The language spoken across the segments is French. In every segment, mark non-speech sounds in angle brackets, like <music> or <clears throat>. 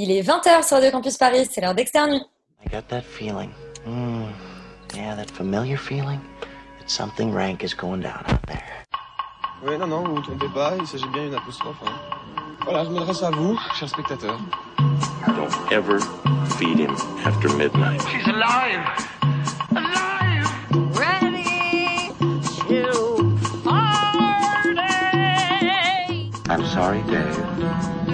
Il est 20h sur Radio Campus Paris, c'est l'heure d'externe. I got that feeling. Mm. Yeah, that familiar feeling that something rank is going down out there. Oui, non, non, vous ne vous trompez pas, il s'agit bien d'une apostrophe. Hein. Voilà, je m'adresse à vous, chers spectateurs. Don't ever feed him after midnight. She's alive! Alive! Ready to party! I'm sorry, Dave.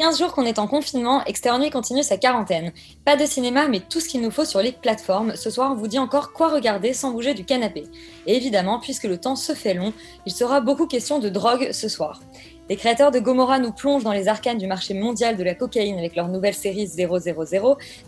15 jours qu'on est en confinement, Externe Nuit continue sa quarantaine. Pas de cinéma, mais tout ce qu'il nous faut sur les plateformes. Ce soir, on vous dit encore quoi regarder sans bouger du canapé. Et évidemment, puisque le temps se fait long, il sera beaucoup question de drogue ce soir. Les créateurs de Gomorrah nous plongent dans les arcanes du marché mondial de la cocaïne avec leur nouvelle série 000,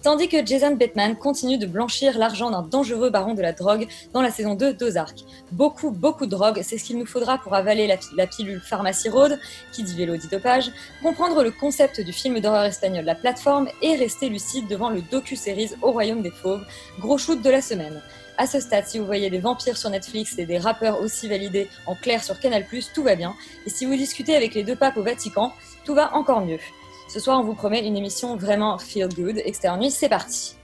tandis que Jason Bateman continue de blanchir l'argent d'un dangereux baron de la drogue dans la saison 2 d'Ozark. Beaucoup, beaucoup de drogue, c'est ce qu'il nous faudra pour avaler la, pilule Pharmacy Road, qui dit vélo dit dopage, comprendre le concept du film d'horreur espagnol La Plateforme et rester lucide devant le docu-series Au Royaume des Fauves, gros shoot de la semaine. À ce stade, si vous voyez des vampires sur Netflix et des rappeurs aussi validés en clair sur Canal+, tout va bien. Et si vous discutez avec les deux papes au Vatican, tout va encore mieux. Ce soir, on vous promet une émission vraiment feel good. Externe Nuit, c'est parti.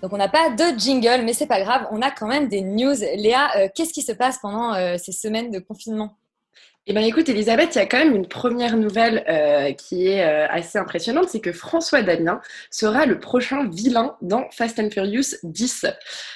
Donc on n'a pas de jingle, mais c'est pas grave, on a quand même des news. Léa, euh, qu'est-ce qui se passe pendant euh, ces semaines de confinement? Eh bien, écoute, Elisabeth, il y a quand même une première nouvelle euh, qui est euh, assez impressionnante, c'est que François Damien sera le prochain vilain dans Fast and Furious 10.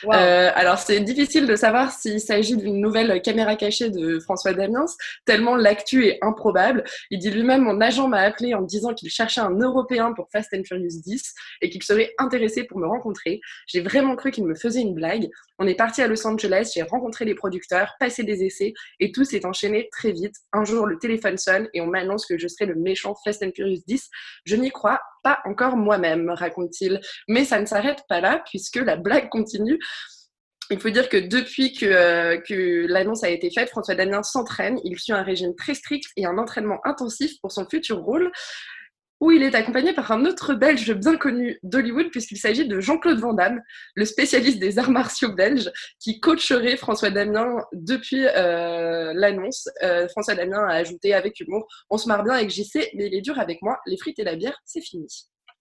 Wow. Euh, alors, c'est difficile de savoir s'il s'agit d'une nouvelle caméra cachée de François Damiens, tellement l'actu est improbable. Il dit lui-même, mon agent m'a appelé en me disant qu'il cherchait un Européen pour Fast and Furious 10 et qu'il serait intéressé pour me rencontrer. J'ai vraiment cru qu'il me faisait une blague. On est parti à Los Angeles, j'ai rencontré les producteurs, passé des essais et tout s'est enchaîné très vite. Un jour, le téléphone sonne et on m'annonce que je serai le méchant Fast and Furious 10. Je n'y crois pas encore moi-même, raconte-t-il. Mais ça ne s'arrête pas là puisque la blague continue. Il faut dire que depuis que, euh, que l'annonce a été faite, François Damien s'entraîne. Il suit un régime très strict et un entraînement intensif pour son futur rôle où il est accompagné par un autre Belge bien connu d'Hollywood, puisqu'il s'agit de Jean-Claude Van Damme, le spécialiste des arts martiaux belges, qui coacherait François Damien depuis euh, l'annonce. Euh, François Damien a ajouté avec humour On se marre bien avec JC, mais il est dur avec moi, les frites et la bière, c'est fini.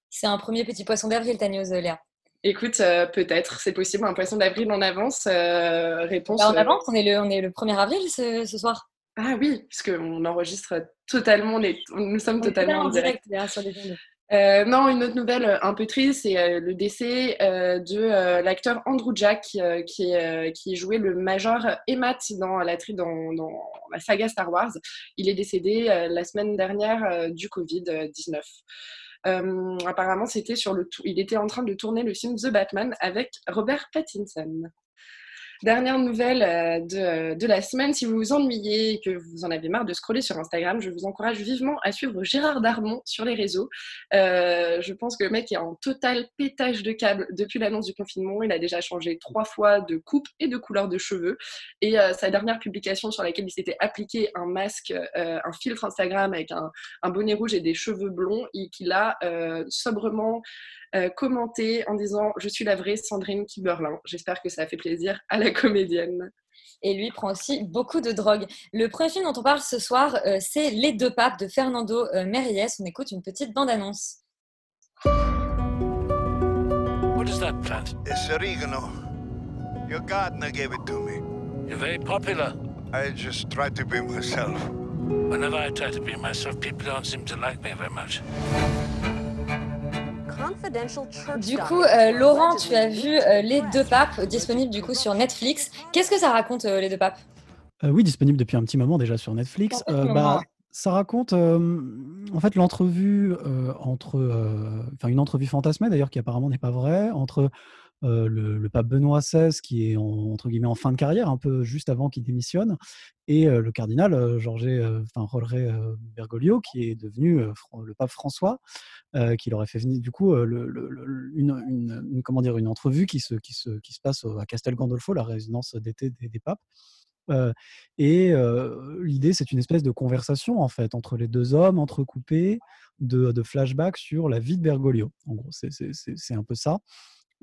C'est un premier petit poisson d'avril, ta news, Léa. Écoute, euh, peut-être, c'est possible, un poisson d'avril en avance. réponse. Bah, en avance, on est le, on est le 1er avril ce, ce soir. Ah oui, puisqu'on enregistre totalement, les... nous sommes On totalement en direct. Léa, sur les ondes. Euh, non, une autre nouvelle euh, un peu triste, c'est euh, le décès euh, de l'acteur Andrew Jack, qui, qui jouait le major Emmet dans la, tri- dans, dans la saga Star Wars. Il est décédé la semaine dernière du Covid-19. Euh, apparemment, c'était sur le il était en train de tourner le film The Batman avec Robert Pattinson. Dernière nouvelle euh, de, de la semaine, si vous vous ennuyez et que vous en avez marre de scroller sur Instagram, je vous encourage vivement à suivre Gérard Darmon sur les réseaux. Euh, je pense que le mec est en total pétage de câble depuis l'annonce du confinement. Il a déjà changé trois fois de coupe et de couleur de cheveux. Et euh, sa dernière publication sur laquelle il s'était appliqué un masque, euh, un filtre Instagram avec un, un bonnet rouge et des cheveux blonds, et qu'il a euh, sobrement euh, commenté en disant Je suis la vraie Sandrine Kiberlin. J'espère que ça a fait plaisir à la comédienne. Et lui prend aussi beaucoup de drogue. Le premier film dont on parle ce soir, euh, c'est Les deux papes de Fernando euh, Méries. On écoute une petite bande-annonce. What is that plant? It's oregano. Your gardener gave it to me. You're very popular. I just tried to be myself. Whenever I try to be myself, people don't seem to like me very much. Du coup, euh, Laurent, tu as vu euh, Les deux papes disponibles du coup sur Netflix. Qu'est-ce que ça raconte, euh, Les deux papes? Euh, oui, disponible depuis un petit moment déjà sur Netflix. Euh, bah, ça raconte euh, en fait l'entrevue euh, entre, euh, enfin une entrevue fantasmée d'ailleurs qui apparemment n'est pas vraie entre euh, le, pape Benoît XVI qui est en- entre guillemets en fin de carrière, un peu juste avant qu'il démissionne, et euh, le cardinal euh, Jorge, euh, enfin Bergoglio qui est devenu le pape François, qui leur a fait venir du coup une, comment dire une entrevue qui se, qui se, qui se passe à Castel Gandolfo, la résidence d'été des, papes. Et l'idée, c'est une espèce de conversation en fait entre les deux hommes entrecoupés de, de flashbacks sur la vie de Bergoglio. En gros, c'est un peu ça.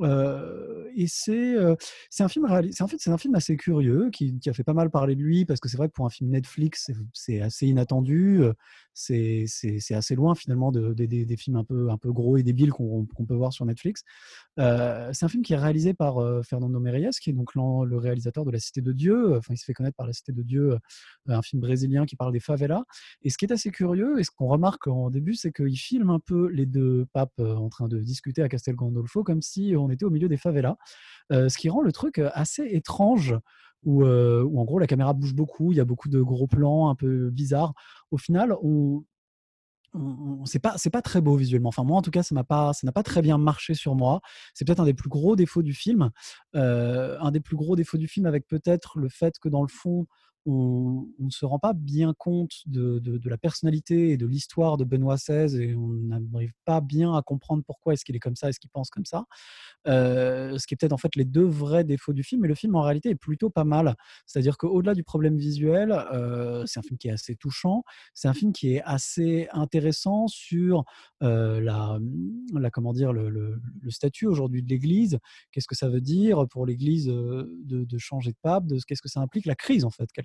Euh, et c'est euh, un film c'est en fait c'est un film assez curieux qui, qui a fait pas mal parler de lui parce que c'est vrai que pour un film Netflix c'est- assez inattendu c'est assez loin finalement de, de- des- films un peu un peu gros et débiles qu'on peut voir sur Netflix. Euh, c'est un film qui est réalisé par euh, Fernando Meirelles qui est donc le réalisateur de La Cité de Dieu. Enfin il se fait connaître par La Cité de Dieu euh, un film brésilien qui parle des favelas. Et ce qui est assez curieux et ce qu'on remarque en début c'est qu'il filme un peu les deux papes en train de discuter à Castel Gandolfo comme si on était au milieu des favelas, ce qui rend le truc assez étrange. Où, euh, où en gros la caméra bouge beaucoup, il y a beaucoup de gros plans un peu bizarres. Au final, on- c'est pas c'est pas très beau visuellement. Enfin moi en tout cas ça m'a pas ça n'a pas très bien marché sur moi. C'est peut-être un des plus gros défauts du film. Euh, un des plus gros défauts du film avec peut-être le fait que dans le fond on, on ne se rend pas bien compte de, de- la personnalité et de l'histoire de Benoît XVI et on n'arrive pas bien à comprendre pourquoi est-ce qu'il est comme ça, est-ce qu'il pense comme ça. Euh, ce qui est peut-être en fait les deux vrais défauts du film, mais le film en réalité est plutôt pas mal. C'est-à-dire qu'au-delà du problème visuel, euh, c'est un film qui est assez touchant, c'est un film qui est assez intéressant sur euh, la, la, comment dire, le, le- statut aujourd'hui de l'Église. Qu'est-ce que ça veut dire pour l'Église de, changer de pape de, Qu'est-ce que ça implique La crise en fait qu'elle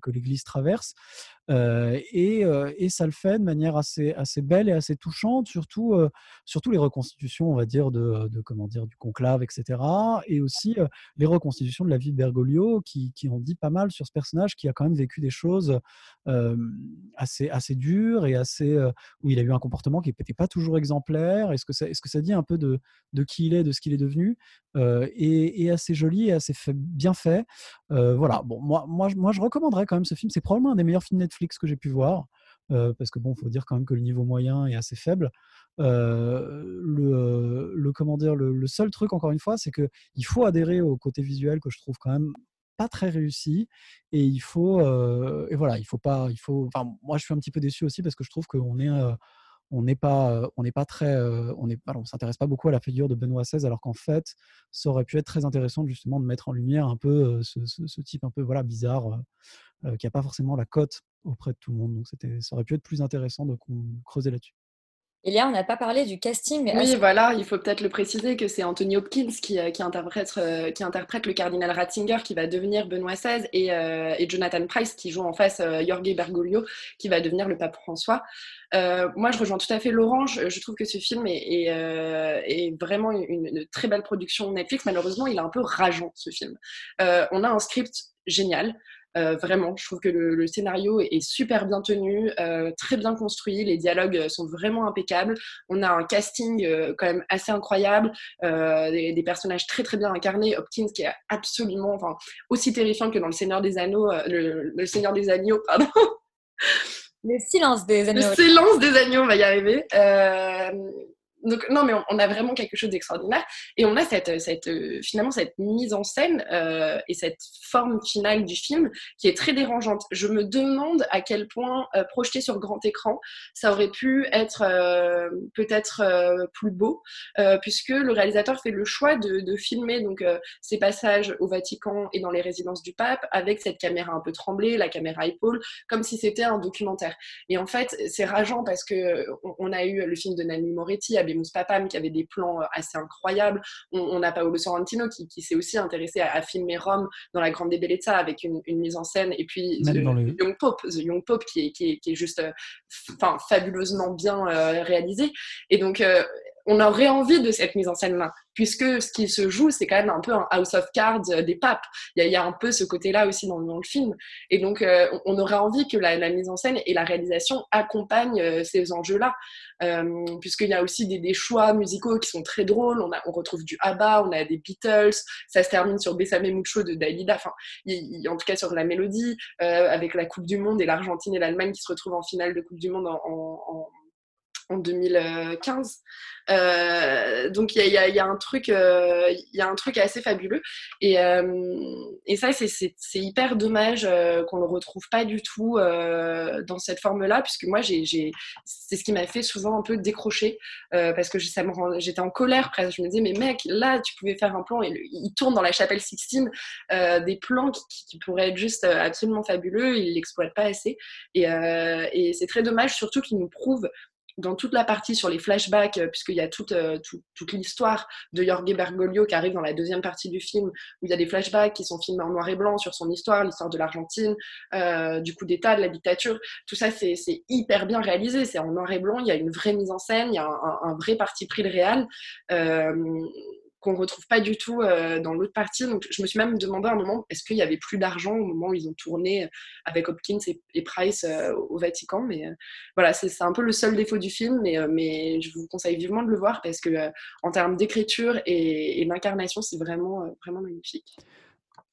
que, l'Église traverse. Euh, et, euh, et ça le fait de manière assez, assez belle et assez touchante, surtout, euh, surtout les reconstitutions, on va dire, de, de comment dire, du conclave, etc. Et aussi les reconstitutions de la vie de Bergoglio qui, qui en dit pas mal sur ce personnage qui a quand même vécu des choses assez, assez dures et assez, où il a eu un comportement qui n'était pas toujours exemplaire. Est-ce que, ça, est-ce que ça dit un peu de, de qui il est, de ce qu'il est devenu et, assez joli et assez bien fait. Voilà, bon, moi, moi, moi recommanderais quand même ce film. C'est probablement un des meilleurs films Netflix que j'ai pu voir. euh, parce que bon, faut dire quand même que le niveau moyen est assez faible. Euh, le, le comment dire, le, seul truc encore une fois, c'est que il faut adhérer au côté visuel que je trouve quand même pas très réussi et il faut euh, et voilà, il faut pas, il faut. Enfin, moi je suis un petit peu déçu aussi parce que je trouve qu'on est euh, on n'est pas, on n'est pas très, on alors, on s'intéresse pas beaucoup à la figure de Benoît XVI, alors qu'en fait, ça aurait pu être très intéressant justement de mettre en lumière un peu ce, type un peu voilà bizarre qui a pas forcément la cote auprès de tout le monde. Donc c'était, ça aurait pu être plus intéressant de creuser là-dessus. Elia, on n'a pas parlé du casting. Oui, assez- voilà, il faut peut-être le préciser que c'est Anthony Hopkins qui, euh, qui, interprète, euh, qui interprète le cardinal Ratzinger qui va devenir Benoît XVI et, euh, et Jonathan Price qui joue en face euh, Jorge Bergoglio qui va devenir le pape François. Euh, moi, je rejoins tout à fait Laurent. Je, trouve que ce film est, est, est vraiment une, une très belle production Netflix. Malheureusement, il est un peu rageant, ce film. On a un script génial. Euh, vraiment, je trouve que le, le scénario est, super bien tenu, euh, très bien construit, les dialogues sont vraiment impeccables. On a un casting euh, quand même assez incroyable, euh, des, des personnages très très bien incarnés. Hopkins qui est absolument, enfin, aussi terrifiant que dans Le Seigneur des Anneaux, euh, le, le Seigneur des Agneaux, pardon. Le silence des Le agneaux. silence des agneaux, on va y arriver. Euh, donc non, mais on, a vraiment quelque chose d'extraordinaire et on a cette, cette euh, finalement cette mise en scène euh, et cette forme finale du film qui est très dérangeante. Je me demande à quel point euh, projeté sur grand écran, ça aurait pu être euh, peut-être euh, plus beau, euh, puisque le réalisateur fait le choix de, de filmer donc ces passages au Vatican et dans les résidences du pape avec cette caméra un peu tremblée, la caméra épaule, comme si c'était un documentaire. Et en fait, c'est rageant parce que on, a eu le film de Nanni Moretti, Papam, qui avait des plans euh, assez incroyables. On, on a Paolo Sorrentino qui, qui s'est aussi intéressé à, à filmer Rome dans la Grande Bellezza avec une, une mise en scène. Et puis The le- Young Pope, The Young Pope qui est, qui est, qui est juste, euh, enfin, fabuleusement bien euh, réalisé. Et donc, on aurait envie de cette mise en scène-là, puisque ce qui se joue, c'est quand même un peu un House of Cards euh, des papes. Il y a, il y a un peu ce côté-là aussi dans, le film. Et donc, euh, on aurait envie que la, la mise en scène et la réalisation accompagnent euh, ces enjeux-là, euh, puisqu'il y a aussi des, des choix musicaux qui sont très drôles. On, a, on retrouve du ABBA, on a des Beatles, ça se termine sur Bessame Mucho de Dalida, enfin, il- en tout cas sur la mélodie, euh, avec la Coupe du Monde et l'Argentine et l'Allemagne qui se retrouvent en finale de Coupe du Monde en- en- en en 2015. Euh, donc il y a, un truc, euh, y a un truc assez fabuleux. Et, euh, ça, c'est- hyper dommage qu'on le retrouve pas du tout dans cette forme-là, puisque moi, c'est ce qui m'a fait souvent un peu décrocher, parce que j'étais en colère presque. Je me disais, mais mec, là, tu pouvais faire un plan, il tourne dans la chapelle Sixtine, des plans qui, pourraient être juste absolument fabuleux, il l'exploite pas assez. Et c'est très dommage, surtout qu'il nous prouve dans toute la partie sur les flashbacks, euh, puisqu'il y a toute, euh, tout- toute l'histoire de Jorge Bergoglio qui arrive dans la deuxième partie du film, où il y a des flashbacks qui sont filmés en noir et blanc sur son histoire, l'histoire de l'Argentine, euh, du coup d'État, de la dictature. Tout ça, c'est hyper bien réalisé. C'est en noir et blanc, il y a une vraie mise en scène, il y a un, un- vrai parti pris de réal. Euh, qu'on retrouve pas du tout euh, dans l'autre partie. Donc, je me suis même demandé à un moment, est-ce qu'il y avait plus d'argent au moment où ils ont tourné avec Hopkins et, Price euh, au Vatican Mais euh, voilà, c'est un peu le seul défaut du film, mais, euh, mais je vous conseille vivement de le voir parce que euh, en termes d'écriture et, et d'incarnation, c'est vraiment, euh, vraiment magnifique.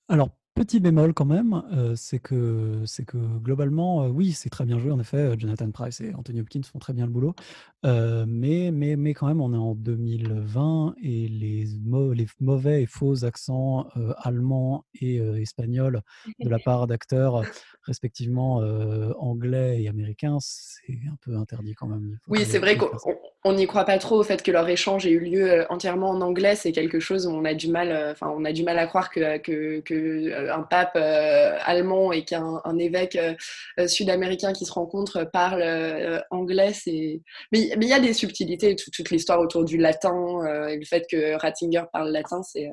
Alors, petit bémol quand même, euh, c'est que, c'est que globalement, euh, oui, c'est très bien joué, en effet. euh, Jonathan Price et Anthony Hopkins font très bien le boulot. Euh, mais, mais, mais quand même, on est en 2020 et les, mau- les mauvais et faux accents allemands et espagnols de la part d'acteurs respectivement anglais et américains, c'est un peu interdit quand même. Oui, c'est vrai qu'on. On n'y croit pas trop au fait que leur échange ait eu lieu euh, entièrement en anglais. C'est quelque chose où on a du mal, euh, enfin, on a du mal à croire que, que, que, euh, pape allemand et qu'un un évêque sud-américain qui se rencontrent parle euh, anglais. Mais il y a des subtilités. Toute, l'histoire autour du latin et le fait que Ratzinger parle latin, c'est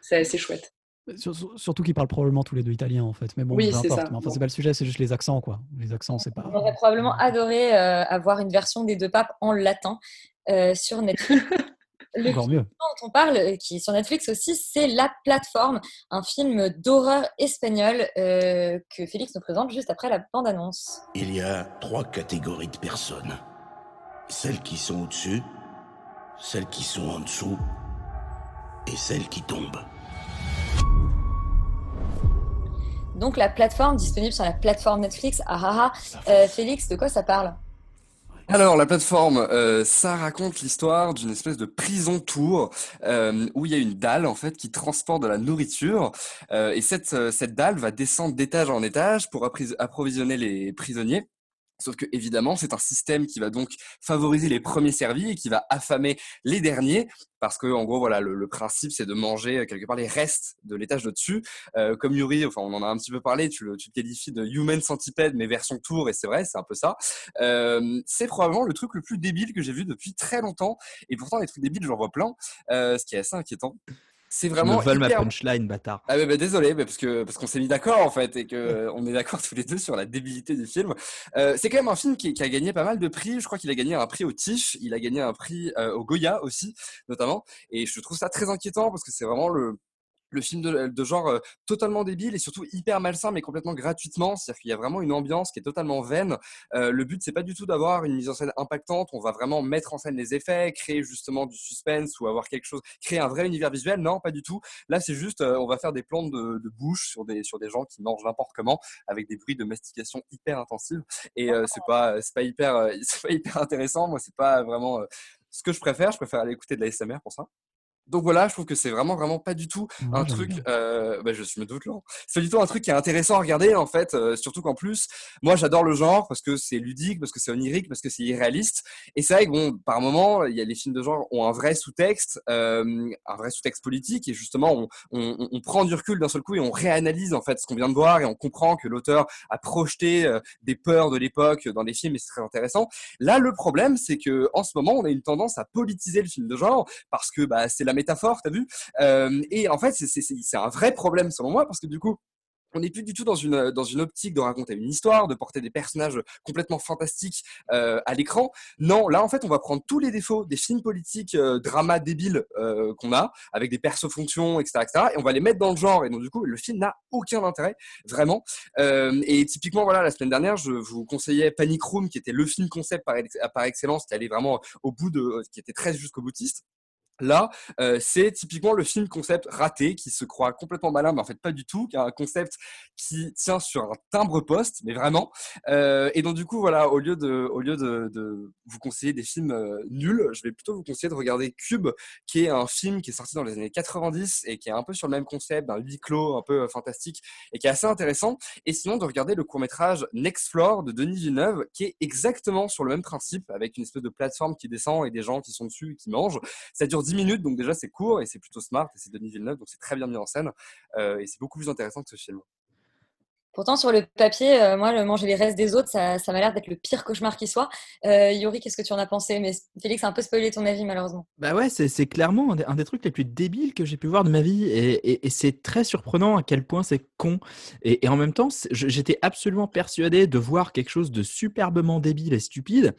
c'est assez chouette. Sur- sur- Surtout qu'ils parlent probablement tous les deux italien en fait. Mais bon, Oui, peu c'est importe. ça. Mais enfin, Bon. c'est pas le sujet, c'est juste les accents quoi. Les accents, c'est pas. On aurait probablement adoré euh, avoir une version des deux papes en latin euh, sur Netflix. <laughs> Le Encore film mieux. dont on parle, euh, qui est sur Netflix aussi, c'est La Plateforme, un film d'horreur espagnol euh, que Félix nous présente juste après la bande-annonce. Il y a trois catégories de personnes. Celles qui sont au-dessus, celles qui sont en dessous et celles qui tombent. Donc La Plateforme, disponible sur la plateforme Netflix. Ah ah ah. Euh, Félix, de quoi ça parle? Alors, la plateforme, euh, ça raconte l'histoire d'une espèce de prison tour euh, où il y a une dalle en fait qui transporte de la nourriture euh, et cette, cette dalle va descendre d'étage en étage pour approvisionner les prisonniers. Sauf que évidemment, c'est un système qui va donc favoriser les premiers servis et qui va affamer les derniers, parce que en gros, voilà, le, principe, c'est de manger euh, quelque part les restes de l'étage de dessus. Euh, comme Yuri, enfin, on en a un petit peu parlé, tu le, tu le qualifies de human centipede, mais version tour, et c'est vrai, c'est un peu ça. Euh, c'est probablement le truc le plus débile que j'ai vu depuis très longtemps, et pourtant les trucs débiles, j'en vois plein, ce qui est assez inquiétant. C'est vraiment Je me vole ma hyper- punchline, bâtard. ah ouais, bah, désolé, mais parce que parce qu'on s'est mis d'accord en fait et que euh, on est d'accord tous les deux sur la débilité du film. Euh, c'est quand même un film qui, qui a gagné pas mal de prix. Je crois qu'il a gagné un prix au TIFF, il a gagné un prix euh, au Goya aussi, notamment. Et je trouve ça très inquiétant parce que c'est vraiment le le film de, de genre euh, totalement débile et surtout hyper malsain mais complètement gratuitement. C'est-à-dire qu'il y a vraiment une ambiance qui est totalement vaine. Euh, le but c'est pas du tout d'avoir une mise en scène impactante. On va vraiment mettre en scène les effets créer justement du suspense ou avoir quelque chose créer un vrai univers visuel. Non pas du tout. Là c'est juste euh, on va faire des plans de, bouche sur des sur des gens qui mangent n'importe comment avec des bruits de mastication hyper intensifs et euh, c'est pas c'est pas hyper euh, <laughs> c'est pas hyper intéressant. Moi c'est pas vraiment euh, ce que je préfère. Je préfère aller écouter de la SMR pour ça donc voilà, je trouve que c'est vraiment vraiment pas du tout Moi, un truc. Euh, bah, je me doute Laurent. C'est pas du tout un truc qui est intéressant à regarder en fait. euh, surtout qu'en plus, moi j'adore le genre parce que c'est ludique, parce que c'est onirique, parce que c'est irréaliste. Et c'est vrai que bon, par moment, il y a les films de genre ont un vrai sous-texte, euh, un vrai sous-texte politique et justement on, on, on prend du recul d'un seul coup et on réanalyse en fait ce qu'on vient de voir et on comprend que l'auteur a projeté euh, des peurs de l'époque dans les films et c'est très intéressant. Là, le problème, c'est que en ce moment, on a une tendance à politiser le film de genre parce que bah, c'est la métaphore, t'as vu? Euh, Et en fait, c'est- un vrai problème selon moi parce que du coup, on n'est plus du tout dans une, dans une optique de raconter une histoire, de porter des personnages complètement fantastiques euh, à l'écran. Non, là, en fait, on va prendre tous les défauts des films politiques, euh, dramas débiles euh, qu'on a, avec des perso-fonctions, etc., etc., et on va les mettre dans le genre. Et donc, du coup, le film n'a aucun intérêt, vraiment. Et typiquement, voilà, la semaine dernière, je vous conseillais Panic Room, qui était le film concept par, par excellence, qui allait vraiment au bout de, qui était très jusqu'au boutiste. Là, euh, c'est typiquement le film concept raté qui se croit complètement malin, mais en fait pas du tout, qui a un concept qui tient sur un timbre poste, mais vraiment. Euh, et donc du coup, voilà, au lieu de, au lieu de, vous conseiller des films euh, nuls, je vais plutôt vous conseiller de regarder Cube, qui est un film qui est sorti dans les années 90 et qui est un peu sur le même concept, d'un huis clos un peu fantastique et qui est assez intéressant. Et sinon, de regarder le court métrage Next Floor de Denis Villeneuve, qui est exactement sur le même principe, avec une espèce de plateforme qui descend et des gens qui sont dessus et qui mangent. Ça dure 10 minutes, donc déjà c'est court et c'est plutôt smart, et c'est Denis Villeneuve, donc c'est très bien mis en scène, euh, et c'est beaucoup plus intéressant que ce film. Pourtant, sur le papier, euh, moi, le manger les restes des autres, ça, ça m'a l'air d'être le pire cauchemar qui soit. Euh, Yori, qu'est-ce que tu en as pensé? Mais Félix a un peu spoilé ton avis, malheureusement. Bah ouais, c'est c'est clairement un des, un des trucs les plus débiles que j'ai pu voir de ma vie. Et, et- et c'est très surprenant à quel point c'est con. Et, et en même temps, j'étais absolument persuadé de voir quelque chose de superbement débile et stupide.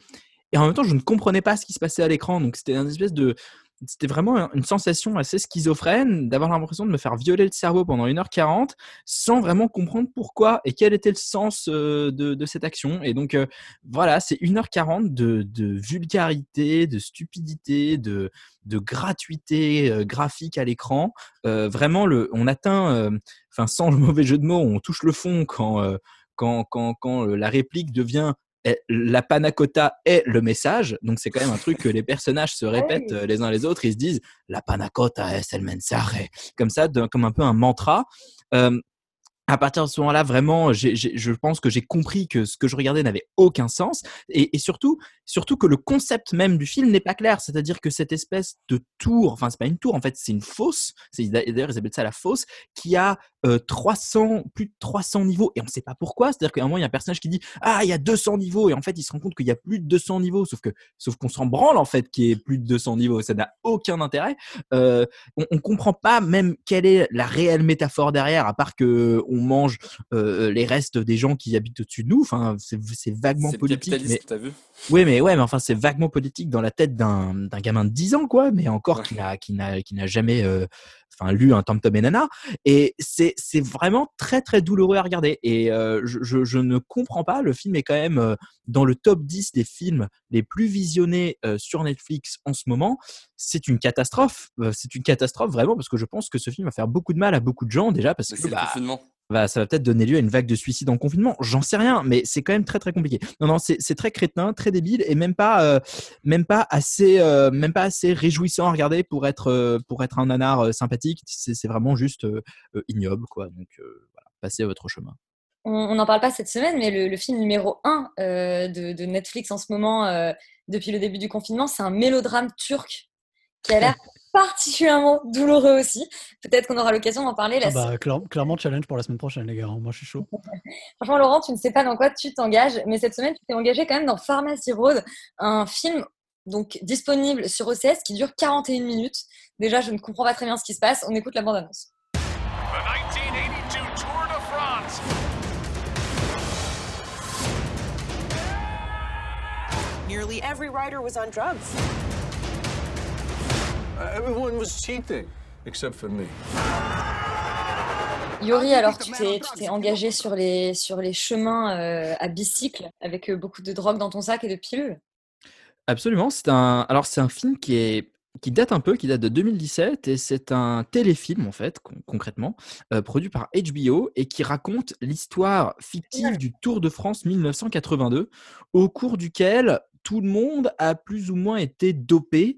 Et en même temps, je ne comprenais pas ce qui se passait à l'écran. Donc c'était une espèce de. C'était vraiment un- une sensation assez schizophrène d'avoir l'impression de me faire violer le cerveau pendant 1h40 sans vraiment comprendre pourquoi et quel était le sens euh, de, cette action. Et donc, euh, voilà, c'est 1h40 de, de vulgarité, de stupidité, de, gratuité euh, graphique à l'écran. Vraiment, le, on atteint, enfin, sans le mauvais jeu de mots, on touche le fond quand, quand, quand, quand la réplique devient la panna cotta est le message. Donc, c'est quand même un truc que les <laughs> personnages se répètent euh, les uns les autres. Ils se disent la panna cotta es el mensaje. Comme ça, de- comme un peu un mantra. Euh, à partir de ce moment-là, vraiment, je pense que j'ai compris que ce que je regardais n'avait aucun sens, et, surtout, surtout que le concept même du film n'est pas clair. C'est-à-dire que cette espèce de tour, enfin c'est pas une tour, en fait, c'est une fosse. D'ailleurs ils appellent ça la fosse, qui a euh, 300, plus de 300 niveaux, et on ne sait pas pourquoi. C'est-à-dire qu'à un moment il y a un personnage qui dit ah il y a 200 niveaux, et en fait il se rend compte qu'il y a plus de 200 niveaux, sauf que sauf qu'on s'en branle en fait qu'il y ait plus de 200 niveaux. Ça n'a aucun intérêt. Euh, on, on comprend pas même quelle est la réelle métaphore derrière, à part que mange euh, les restes des gens qui habitent au-dessus de nous. Enfin, c'est vaguement politique. Mais... t'as vu Oui, mais ouais, mais enfin, c'est vaguement politique dans la tête d'un gamin de 10 ans, quoi, mais encore qui n'a qui n'a qui n'a jamais euh, enfin lu un Tom Tom et Nana. Et c'est c'est vraiment très très douloureux à regarder. Et euh, je, je, je ne comprends pas. Le film est quand même euh, dans le top 10 des films les plus visionnés euh, sur Netflix en ce moment. C'est une catastrophe. Euh, c'est une catastrophe vraiment parce que je pense que ce film va faire beaucoup de mal à beaucoup de gens déjà parce que bah, confinement. bah, ça va peut-être donner lieu à une vague de suicides en confinement. J'en sais rien, mais c'est quand même très très compliqué. Non, non, c'est très crétin, très débile et même pas, euh, même pas assez, euh, même pas assez réjouissant à regarder pour être, euh, pour être un nanar sympathique. C'est vraiment juste ignoble, quoi. Donc voilà, passez à votre chemin. On n'en parle pas cette semaine, mais le, film numéro 1 de, Netflix en ce moment, depuis le début du confinement, c'est un mélodrame turc qui a l'air particulièrement douloureux aussi. Peut-être qu'on aura l'occasion d'en parler. La Ah bah, clair- clairement, challenge pour la semaine prochaine, les gars. hein. Moi, je suis chaud. <laughs> Franchement, Laurent, tu ne sais pas dans quoi tu t'engages, mais cette semaine, tu t'es engagé quand même dans Pharmacy Road, un film donc disponible sur OCS qui dure 41 minutes. Déjà, je ne comprends pas très bien ce qui se passe. On écoute la bande-annonce. The 1982 Tour de France. Nearly every rider was on drugs. Everyone was cheating, except for me. Yori, alors tu t'es tu t'es engagé sur les, sur les chemins euh, à bicycle avec euh, beaucoup de drogue dans ton sac et de pilules? Absolument. C'est un. Alors c'est un film qui est qui date un peu, qui date de 2017 et c'est un téléfilm en fait con- concrètement euh, produit par HBO et qui raconte l'histoire fictive du Tour de France 1982 au cours duquel tout le monde a plus ou moins été dopé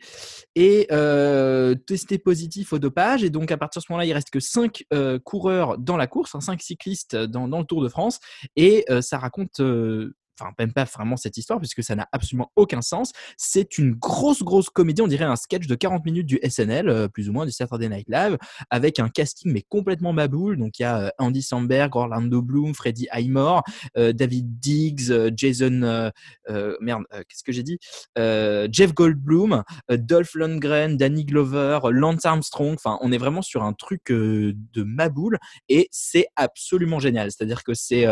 et euh, testé positif au dopage. Et donc, à partir de ce moment-là, il reste que 5 coureurs dans la course, 5 cyclistes dans, le Tour de France. Et euh, ça raconte euh, enfin même pas vraiment cette histoire puisque ça n'a absolument aucun sens. C'est une grosse grosse comédie, on dirait un sketch de 40 minutes du SNL, euh, plus ou moins du Saturday Night Live, avec un casting mais complètement maboule. Donc il y a euh, Andy Samberg, Orlando Bloom, Freddie Highmore, euh, David Diggs, Jason, merde, qu'est-ce que j'ai dit, Jeff Goldblum, Dolph Lundgren, Danny Glover, Lance Armstrong. Enfin, on est vraiment sur un truc de maboule et c'est absolument génial. C'est-à-dire que c'est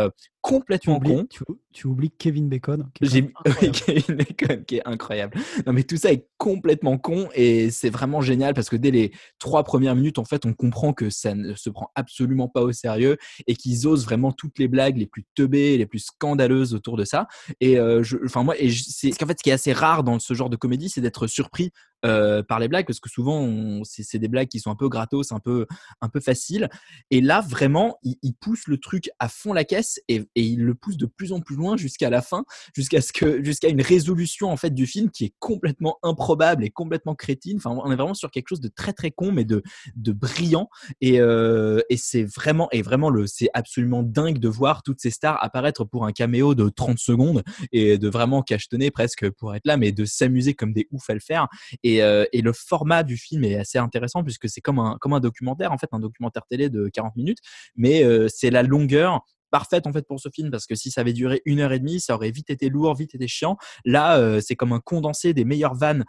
complètement oublies- con. tu, tu oublies Kevin Bacon. J'ai <laughs> Kevin Bacon, qui est incroyable. Non, mais tout ça est complètement con et c'est vraiment génial parce que dès les trois premières minutes, en fait, on comprend que ça ne se prend absolument pas au sérieux et qu'ils osent vraiment toutes les blagues les plus teubées, les plus scandaleuses autour de ça. Et euh, je, enfin moi, et c'est qu'en fait, ce qui est assez rare dans ce genre de comédie, c'est d'être surpris euh, par les blagues parce que souvent c'est des blagues qui sont un peu gratos, un peu un peu faciles. Et là vraiment, il, il pousse le truc à fond la caisse et, et il le pousse de plus en plus loin jusqu'à la fin, jusqu'à ce que jusqu'à une résolution en fait du film qui est complètement improbable et complètement crétine. Enfin, on est vraiment sur quelque chose de très très con mais de de brillant et, euh, c'est vraiment et vraiment le c'est absolument dingue de voir toutes ces stars apparaître pour un caméo de 30 secondes et de vraiment cachetonner presque pour être là mais de s'amuser comme des oufs à le faire et, euh, et le format du film est assez intéressant puisque c'est comme un comme un documentaire en fait un documentaire télé de 40 minutes. Mais euh, c'est la longueur parfaite en fait pour ce film parce que si ça avait duré une heure et demie ça aurait vite été lourd vite été chiant. Là euh, c'est comme un condensé des meilleures vannes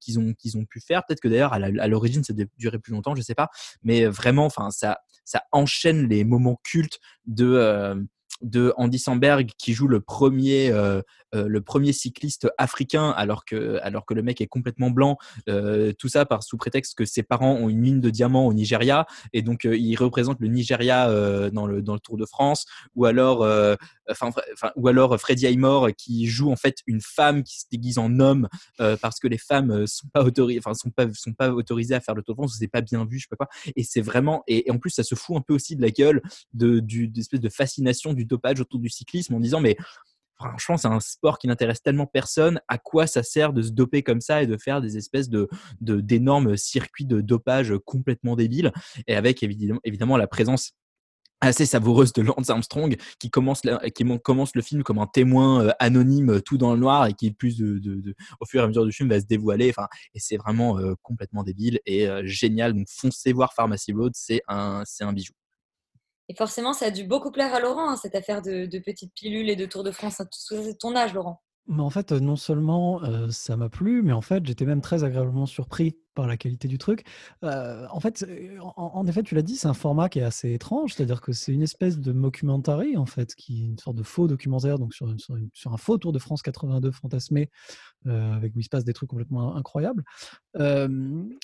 qu'ils ont qu'ils ont pu faire. Peut-être que d'ailleurs à l'origine ça devait durer plus longtemps je sais pas. Mais vraiment enfin ça ça enchaîne les moments cultes de de Andy Samberg qui joue le premier euh, euh, le premier cycliste africain alors que alors que le mec est complètement blanc. Euh, tout ça par sous prétexte que ses parents ont une mine de diamants au Nigeria et donc il représente le Nigeria dans le dans le Tour de France. Ou alors enfin ou alors Freddie Highmore qui joue en fait une femme qui se déguise en homme parce que les femmes sont pas autorisées enfin sont pas sont pas autorisées à faire le Tour de France c'est pas bien vu je sais pas quoi. Et c'est vraiment et, en plus ça se fout un peu aussi de la gueule de du de fascination du dopage autour du cyclisme en disant mais franchement, c'est un sport qui n'intéresse tellement personne. À quoi ça sert de se doper comme ça et de faire des espèces de d'énormes circuits de dopage complètement débiles? Et avec évidemment, évidemment la présence assez savoureuse de Lance Armstrong qui commence le film comme un témoin euh, anonyme euh, tout dans le noir et qui plus de, au fur et à mesure du film va se dévoiler. Enfin et c'est vraiment euh, complètement débile et génial. Donc foncez voir Pharmacy Road c'est un c'est un bijou Et forcément, ça a dû beaucoup plaire à Laurent, hein, cette affaire de, petites pilules et de Tour de France. hein, C'est ton âge, Laurent? Mais en fait, non seulement ça m'a plu, mais en fait, j'étais même très agréablement surpris par la qualité du truc. En fait, en, effet, tu l'as dit, c'est un format qui est assez étrange, c'est-à-dire que c'est une espèce de mockumentary, en fait, qui est une sorte de faux documentaire, donc sur, sur un faux Tour de France 82 fantasmé, avec où il se passe des trucs complètement incroyables.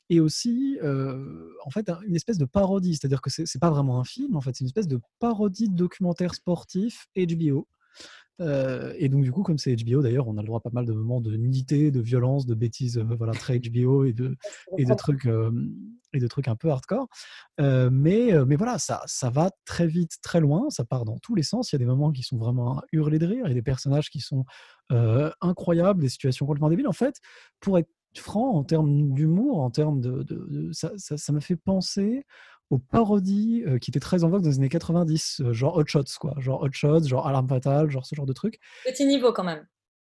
Et aussi, en fait, un- une espèce de parodie, c'est-à-dire que c'est c'est pas vraiment un film, en fait, c'est une espèce de parodie de documentaire sportif HBO. Euh, et donc, du coup, comme c'est HBO, d'ailleurs, on a le droit à pas mal de moments de nudité, de violence, de bêtises, euh, voilà, très HBO et de, et de trucs, euh, et de trucs un peu hardcore. Mais, mais voilà, ça, ça va très vite, très loin, ça part dans tous les sens. Il y a des moments qui sont vraiment à hurler de rire, il y a des personnages qui sont incroyables, des situations complètement débiles. En fait, pour être franc, en termes d'humour, en termes de. de- de- ça ça- ça m'a fait penser aux parodies euh, qui étaient très en vogue dans les années 90, euh, genre Hot Shots, quoi. Genre Hot Shots, genre Alarme Fatale, genre ce genre de trucs. Petit niveau quand même.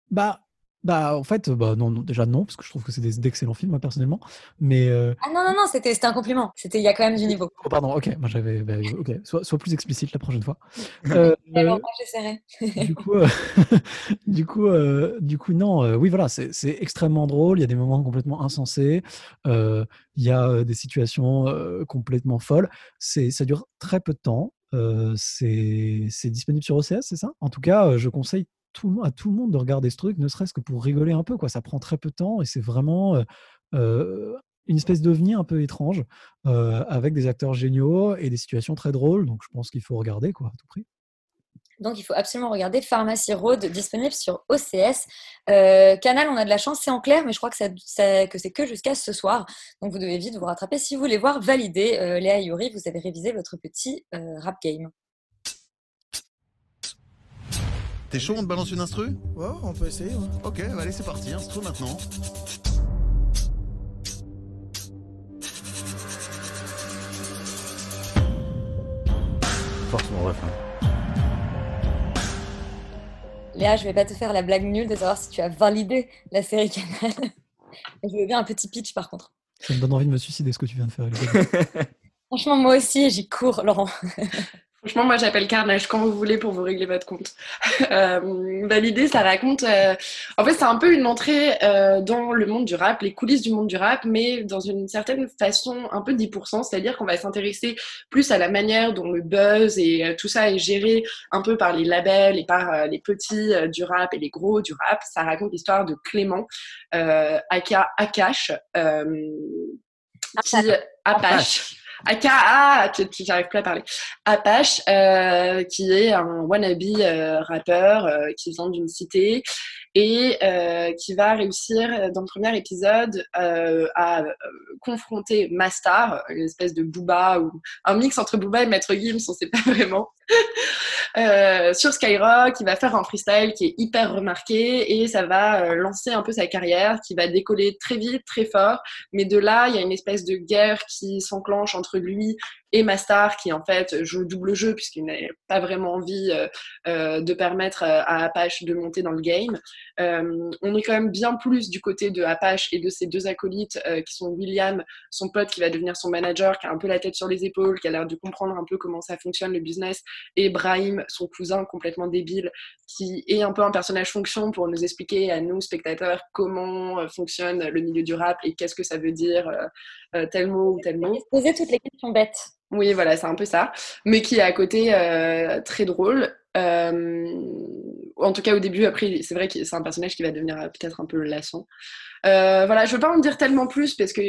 Bah, bah en fait, bah, non, non, déjà non, parce que je trouve que c'est d'excellents films, moi, personnellement. Mais. euh, Ah non, non, non, c'était un compliment. C'était Il y a quand même du niveau. Oh, pardon, ok, moi j'avais. bah, ok, sois, sois plus explicite la prochaine fois. <laughs> Euh, Alors, moi, j'essaierai. <laughs> du coup, euh, <laughs> du coup, euh, du coup, non, oui, voilà, c'est extrêmement drôle. Il y a des moments complètement insensés. il y a des situations complètement folles. Ça dure très peu de temps. euh, c'est disponible sur OCS, c'est ça? En tout cas, je conseille tout, à tout le monde de regarder ce truc, ne serait-ce que pour rigoler un peu. Quoi. Ça prend très peu de temps et c'est vraiment une espèce d'ovni un peu étrange avec des acteurs géniaux et des situations très drôles. Donc, je pense qu'il faut regarder quoi, à tout prix. Donc, il faut absolument regarder Pharmacy Road, disponible sur OCS. Canal, on a de la chance, c'est en clair, mais je crois que, c'est que jusqu'à ce soir. Donc, vous devez vite vous rattraper si vous voulez voir valider. Euh, Léa Yuri, vous avez révisé votre petit rap game. T'es chaud, on te balance une instru Ouais, on peut essayer. ouais. Ok, bah allez, c'est parti, instru maintenant. Force mon refrain. Léa, je vais pas te faire la blague nulle de savoir si tu as validé la série Canal. <laughs> je veux bien un petit pitch par contre. Ça me donne envie de me suicider ce que tu viens de faire. <laughs> <laughs> Franchement, moi aussi, j'y cours, Laurent. Franchement, moi j'appelle Carnage quand vous voulez pour vous régler votre compte. <laughs> Euh, Validé, ça raconte. euh, En fait, c'est un peu une entrée euh, dans le monde du rap, les coulisses du monde du rap, mais dans une certaine façon un peu 10%, c'est-à-dire qu'on va s'intéresser plus à la manière dont le buzz et euh, tout ça est géré un peu par les labels et par euh, les petits euh, du rap et les gros du rap. Ça raconte l'histoire de Clément, euh, aka Akash, euh, qui Apache. Aka, ah, j'arrive plus à parler. Apache, euh, qui est un wannabe euh, rappeur euh, qui vient d'une cité et euh, qui va réussir euh, dans le premier épisode euh, à euh, confronter Mastar, une espèce de Booba ou un mix entre Booba et Maître Gims, on sait pas <laughs> vraiment. Euh, sur Skyrock, il va faire un freestyle qui est hyper remarqué et ça va euh, lancer un peu sa carrière, qui va décoller très vite, très fort. Mais de là, il y a une espèce de guerre qui s'enclenche entre lui et Mastar, qui en fait joue le double jeu puisqu'il n'a pas vraiment envie euh, euh, de permettre euh, à Apache de monter dans le game. On est quand même bien plus du côté de Apache et de ses deux acolytes qui sont William, son pote qui va devenir son manager, qui a un peu la tête sur les épaules, qui a l'air de comprendre un peu comment ça fonctionne le business, et Brahim, son cousin complètement débile, qui est un peu un personnage fonction pour nous expliquer à nous, spectateurs, comment fonctionne le milieu du rap et qu'est-ce que ça veut dire tel mot ou tel mot. Poser toutes les questions bêtes. Oui, voilà, c'est un peu ça. Mais qui est à côté euh, très drôle. Euh, en tout cas, au début, après, c'est vrai que c'est un personnage qui va devenir euh, peut-être un peu lassant. Voilà, je veux pas en dire tellement plus parce que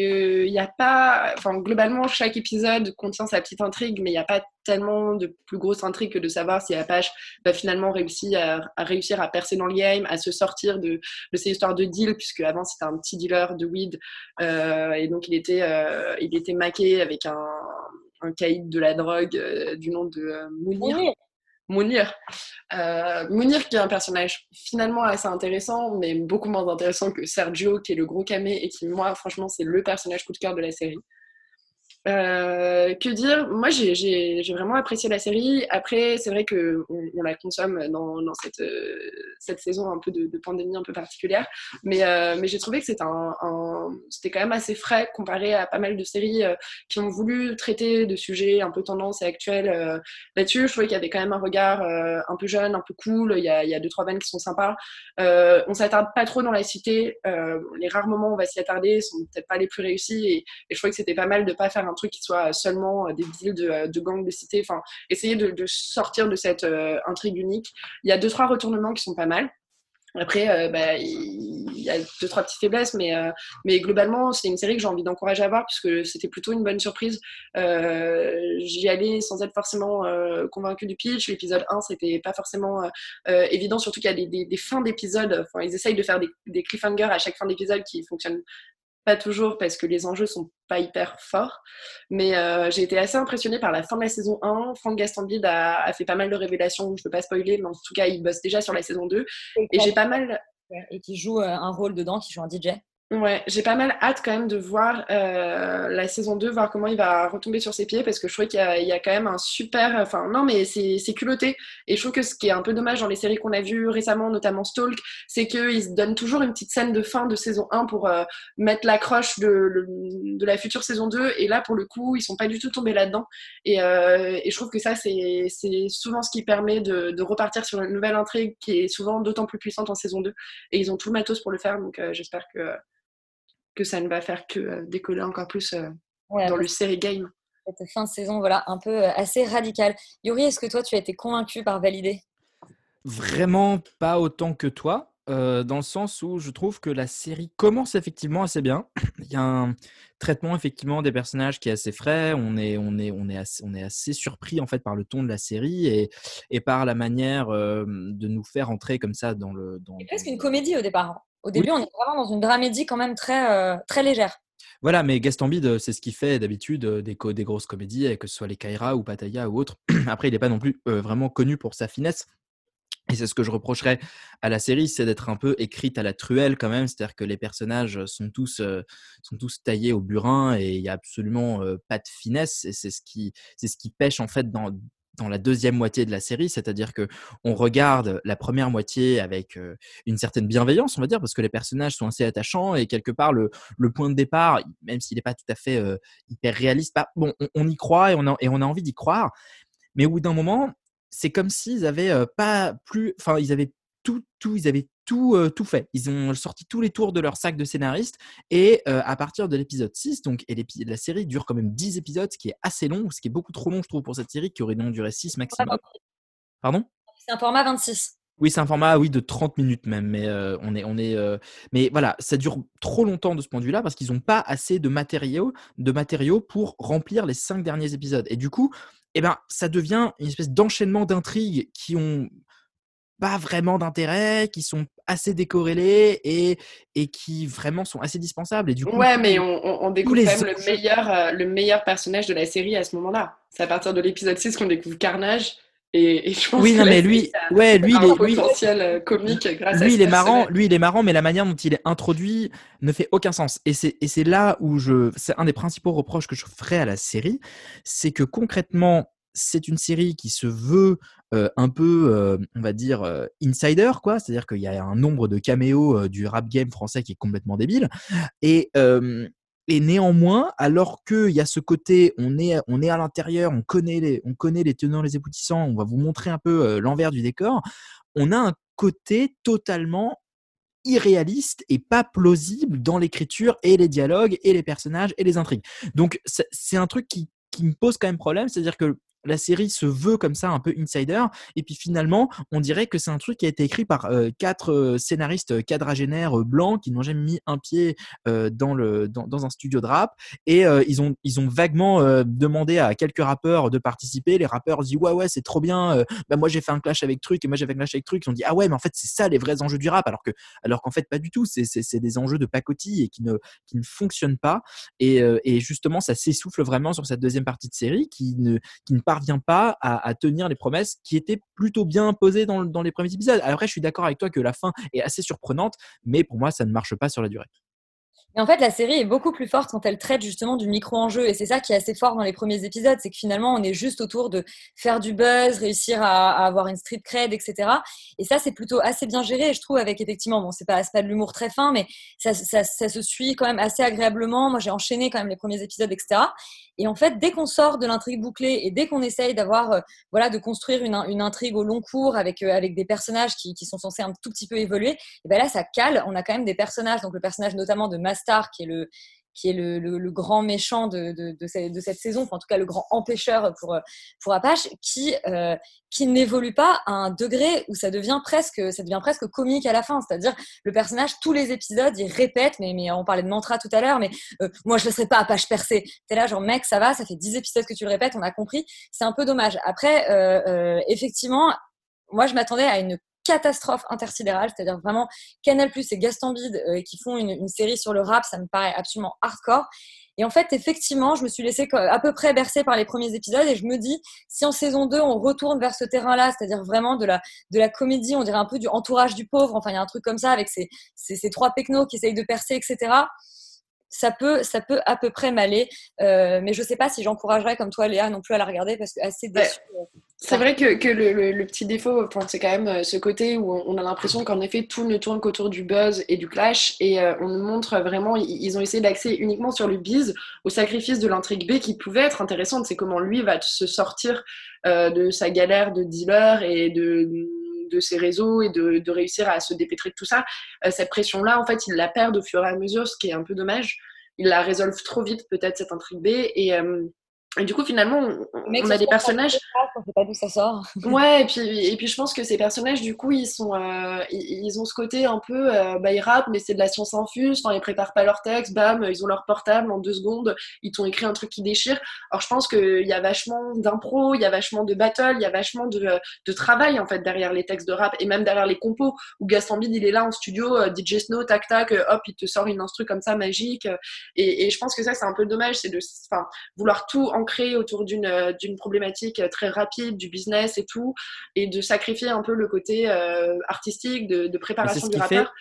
il a pas, enfin globalement chaque épisode contient sa petite intrigue, mais il n'y a pas tellement de plus grosse intrigue que de savoir si Apache va finalement réussir à, réussir à percer dans le game, à se sortir de, de ces histoires de deal, puisque avant c'était un petit dealer de weed et donc il était il était maqué avec un, un caïd de la drogue euh, du nom de euh, Mounir. Mounir. Mounir. Euh, Mounir qui est un personnage finalement assez intéressant, mais beaucoup moins intéressant que Sergio, qui est le gros camé et qui, moi, franchement, c'est le personnage coup de cœur de la série. Euh, que dire? Moi, j'ai- vraiment apprécié la série. Après, c'est vrai que on, la consomme dans, dans cette, euh, cette saison un peu de, de pandémie un peu particulière, mais, euh, mais j'ai trouvé que c'était un, un- quand même assez frais comparé à pas mal de séries euh, qui ont voulu traiter de sujets un peu tendance et actuels là-dessus. Je trouvais qu'il y avait quand même un regard un peu jeune, un peu cool. Il y a, il y a deux trois bandes qui sont sympas. On s'attarde pas trop dans la cité. Les rares moments où on va s'y attarder sont peut-être pas les plus réussis et, et je trouvais que c'était pas mal de pas faire un truc qui soit seulement euh, des deals de, euh, de gangs de cité. Enfin, essayer de, sortir de cette euh, intrigue unique. Il y a deux trois retournements qui sont pas mal. Après, bah, il y a deux trois petites faiblesses, mais mais globalement, c'est une série que j'ai envie d'encourager à voir puisque c'était plutôt une bonne surprise. J'y allais sans être forcément convaincue du pitch. L'épisode 1, c'était pas forcément évident, surtout qu'il y a des, fins d'épisodes. Ils essayent de faire des, des cliffhangers à chaque fin d'épisode qui fonctionnent pas toujours parce que les enjeux sont pas hyper forts. Mais euh, j'ai été assez impressionnée par la fin de la saison 1. Franck Gastambide a, a fait pas mal de révélations, je peux pas spoiler, mais en tout cas, il bosse déjà sur la saison 2. Et j'ai pas mal. Et qui joue euh, un rôle dedans, qui joue un DJ. Ouais, j'ai pas mal hâte quand même de voir euh, la saison 2, voir comment il va retomber sur ses pieds, parce que je trouve qu'il y, y a quand même un super... Enfin, non, mais c'est culotté. Et je trouve que ce qui est un peu dommage dans les séries qu'on a vues récemment, notamment Stalk, c'est qu'ils donnent toujours une petite scène de fin de saison 1 pour euh, mettre l'accroche de, de la future saison 2. Et là, pour le coup, ils sont pas du tout tombés là-dedans. Et, euh, et je trouve que ça, c'est souvent ce qui permet de, de repartir sur une nouvelle intrigue qui est souvent d'autant plus puissante en saison 2. Et ils ont tout le matos pour le faire, donc j'espère que que ça ne va faire que euh, décoller encore plus euh, Ouais, dans le série game. Cette fin de saison, voilà, un peu euh, assez radicale. Yuri, est-ce que toi, tu as été convaincu par Validé? Vraiment pas autant que toi, euh, dans le sens où je trouve que la série commence effectivement assez bien. Il y a un traitement effectivement des personnages qui est assez frais. On est, on est, on est, assez, on est assez surpris en fait par le ton de la série et, et par la manière euh, de nous faire entrer comme ça dans le. Dans, C'est presque une comédie au départ. Au début, on est vraiment dans une dramédie quand même très, euh, très légère. Voilà, mais Gaston Bide, c'est ce qu'il fait d'habitude euh, des, des grosses comédies, euh, que ce soit les Kaira ou Pattaya ou autres. <clears throat> Après, il n'est pas non plus euh, vraiment connu pour sa finesse. Et c'est ce que je reprocherais à la série, c'est d'être un peu écrite à la truelle quand même, c'est-à-dire que les personnages sont tous, euh, sont tous taillés au burin et il n'y a absolument euh, pas de finesse. Et c'est ce qui, c'est ce qui pêche en fait dans, dans la deuxième moitié de la série, c'est-à-dire que on regarde la première moitié avec une certaine bienveillance, on va dire, parce que les personnages sont assez attachants et quelque part le, point de départ, même s'il n'est pas tout à fait hyper réaliste, bah, bon, on, y croit et on a, envie d'y croire, mais au bout d'un moment, c'est comme s'ils avaient pas plus, enfin ils avaient tout, tout, ils avaient tout, euh, tout fait. Ils ont sorti tous les tours de leur sac de scénaristes et euh, à partir de l'épisode 6, donc et la série dure quand même 10 épisodes, ce qui est assez long, ce qui est beaucoup trop long je trouve pour cette série qui aurait donc duré 6 maximum. Pardon? C'est un format 26. oui, c'est un format oui de 30 minutes même, mais euh, on est on est euh, mais voilà, ça dure trop longtemps de ce point de vue-là parce qu'ils n'ont pas assez de matériaux de matériaux pour remplir les cinq derniers épisodes. Et du coup, eh ben ça devient une espèce d'enchaînement d'intrigues qui ont pas vraiment d'intérêt, qui sont assez décorrélés et, et qui vraiment sont assez dispensables. Et du coup, Ouais, mais on, on- on découvre quand même le meilleur, euh, le meilleur personnage de la série à ce moment-là. C'est à partir de l'épisode 6 qu'on découvre Carnage. Et, et je pense Oui, non, mais lui, a ouais, lui, il est, lui, potentiel euh, comique grâce à lui, il est marrant, lui, il est marrant, mais la manière dont il est introduit ne fait aucun sens. Et c'est, et c'est là où je, c'est un des principaux reproches que je ferai à la série, c'est que concrètement, c'est une série qui se veut un peu, on va dire, insider, quoi. C'est-à-dire qu'il y a un nombre de caméos du rap game français qui est complètement débile. Et, néanmoins, alors qu'il y a ce côté, on est, on est à l'intérieur, on connaît les, on connaît les tenants, les aboutissants, on va vous montrer un peu l'envers du décor. On a un côté totalement irréaliste et pas plausible dans l'écriture et les dialogues et les personnages et les intrigues. Donc c'est c'est un truc qui, qui me pose quand même problème, c'est-à-dire que la série se veut comme ça un peu insider et puis finalement on dirait que c'est un truc qui a été écrit par euh, quatre euh, scénaristes quadragénaires euh, blancs qui n'ont jamais mis un pied dans, le, dans, un studio de rap et ils, ont, ils ont vaguement demandé à quelques rappeurs de participer. Les rappeurs ont ouais ouais c'est trop bien bah, moi j'ai fait un clash avec truc et moi j'ai fait un clash avec truc. Ils ont dit ah ouais mais en fait c'est ça les vrais enjeux du rap alors que alors qu'en fait pas du tout. C'est c'est- des enjeux de pacotille et qui ne, qui ne fonctionnent pas et, et justement ça s'essouffle vraiment sur cette deuxième partie de série qui ne, qui ne parvient pas à, tenir les promesses qui étaient plutôt bien posées dans, dans les premiers épisodes. Après je suis d'accord avec toi que la fin est assez surprenante mais pour moi ça ne marche pas sur la durée Et en fait, la série est beaucoup plus forte quand elle traite justement du micro-enjeu. Et c'est ça qui est assez fort dans les premiers épisodes, c'est que finalement, on est juste autour de faire du buzz, réussir à, avoir une street cred, etc. Et ça, c'est plutôt assez bien géré, je trouve, avec effectivement, bon, c'est pas, pas de l'humour très fin, mais ça, se suit quand même assez agréablement. Moi, j'ai enchaîné quand même les premiers épisodes, etc. Et en fait, dès qu'on sort de l'intrigue bouclée et dès qu'on essaye d'avoir, euh, voilà, de construire une, une intrigue au long cours avec, euh, avec des personnages qui, qui sont censés un tout petit peu évoluer, et ben là, ça cale. On a quand même des personnages, donc le personnage notamment de Mastar, qui est le, qui est le, grand méchant de, de, cette, saison, en tout cas le grand empêcheur pour, pour Apache, qui, euh, qui n'évolue pas à un degré où ça devient presque, ça devient presque comique à la fin. C'est-à-dire, le personnage, tous les épisodes, il répète, mais, mais on parlait de mantra tout à l'heure, mais euh, moi je ne laisserai pas Apache percer. T'es là, genre, mec, ça va, ça fait 10 épisodes que tu le répètes, on a compris. C'est un peu dommage. Après, euh, effectivement, moi je m'attendais à une catastrophe intersidérale, c'est-à-dire vraiment Canal Plus et Gaston Bide euh, qui font une, série sur le rap, ça me paraît absolument hardcore. Et en fait, effectivement, je me suis laissée à peu près bercée par les premiers épisodes et je me dis, si en saison 2, on retourne vers ce terrain-là, c'est-à-dire vraiment de la, de la comédie, on dirait un peu du entourage du pauvre, enfin, il y a un truc comme ça avec ces, ces, ces trois pecnos qui essayent de percer, etc. Ça peut, ça peut à peu près m'aller, euh, mais je sais pas si j'encouragerais comme toi, Léa, non plus à la regarder parce que assez déçue. euh, C'est vrai que, que le, le- le petit défaut, enfin, c'est quand même euh, ce côté où on a l'impression qu'en effet tout ne tourne qu'autour du buzz et du clash et euh, on nous montre vraiment, ils, ont essayé d'axer uniquement sur le biz au sacrifice de l'intrigue B qui pouvait être intéressante, c'est comment lui va se sortir euh, de sa galère de dealer et de de ses réseaux et de, réussir à se dépêtrer de tout ça. Euh, cette pression-là, en fait, il la perd au fur et à mesure, ce qui est un peu dommage. Il la résolve trop vite, peut-être, cette intrigue B. Et, euh, et du coup, finalement, on, Mec, on ça a des personnages. on sait pas d'où ça sort. <laughs> Ouais, et puis, et puis je pense que ces personnages, du coup, ils sont, euh, ils, ils ont ce côté un peu, euh, bah, ils rappent, mais c'est de la science infuse. Enfin, ils préparent pas leur texte, bam, ils ont leur portable en deux secondes, ils t'ont écrit un truc qui déchire. Alors, je pense qu'il y a vachement d'impro, il y a vachement de battle, il y a vachement de, de travail en fait derrière les textes de rap et même derrière les compos. Où Gaston Bide, il est là en studio, euh, DJ Snow, tac tac, euh, hop, il te sort une instru comme ça magique. Et, et je pense que ça, c'est un peu dommage, c'est de, vouloir tout autour d'une euh, d'une problématique euh, très rapide, du business et tout, et de sacrifier un peu le côté euh, artistique, de, préparation du fait rappeur.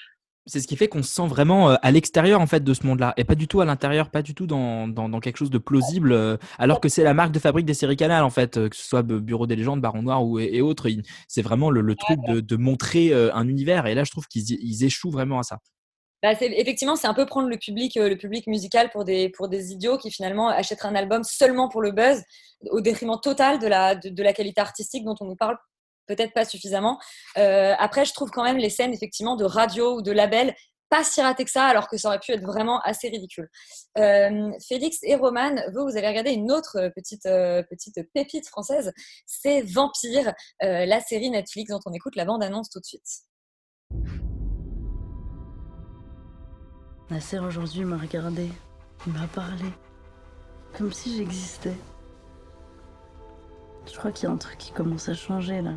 c'est ce qui fait qu'on se sent vraiment à l'extérieur en fait de ce monde-là et pas du tout à l'intérieur, pas du tout dans, dans, dans quelque chose de plausible, euh, alors que c'est la marque de fabrique des séries Canal en fait, que ce soit Bureau des légendes, Baron Noir ou, et, et autres. C'est vraiment le, le truc de, de montrer euh, un univers et là je trouve qu'ils échouent vraiment à ça. Bah, effectivement, c'est un peu prendre le public, euh, le public musical pour des, pour des idiots qui finalement achèteraient un album seulement pour le buzz, au détriment total de la, de, de la qualité artistique dont on nous parle peut-être pas suffisamment. Euh, après, je trouve quand même les scènes effectivement de radio ou de label pas si ratées que ça, alors que ça aurait pu être vraiment assez ridicule. Euh, Félix et Roman, vous, vous avez regardé une autre petite, petite pépite française, c'est Vampire, la série Netflix dont on écoute la bande-annonce tout de suite. Nasser aujourd'hui m'a regardé, il m'a parlé, comme si j'existais. Je crois qu'il y a un truc qui commence à changer là.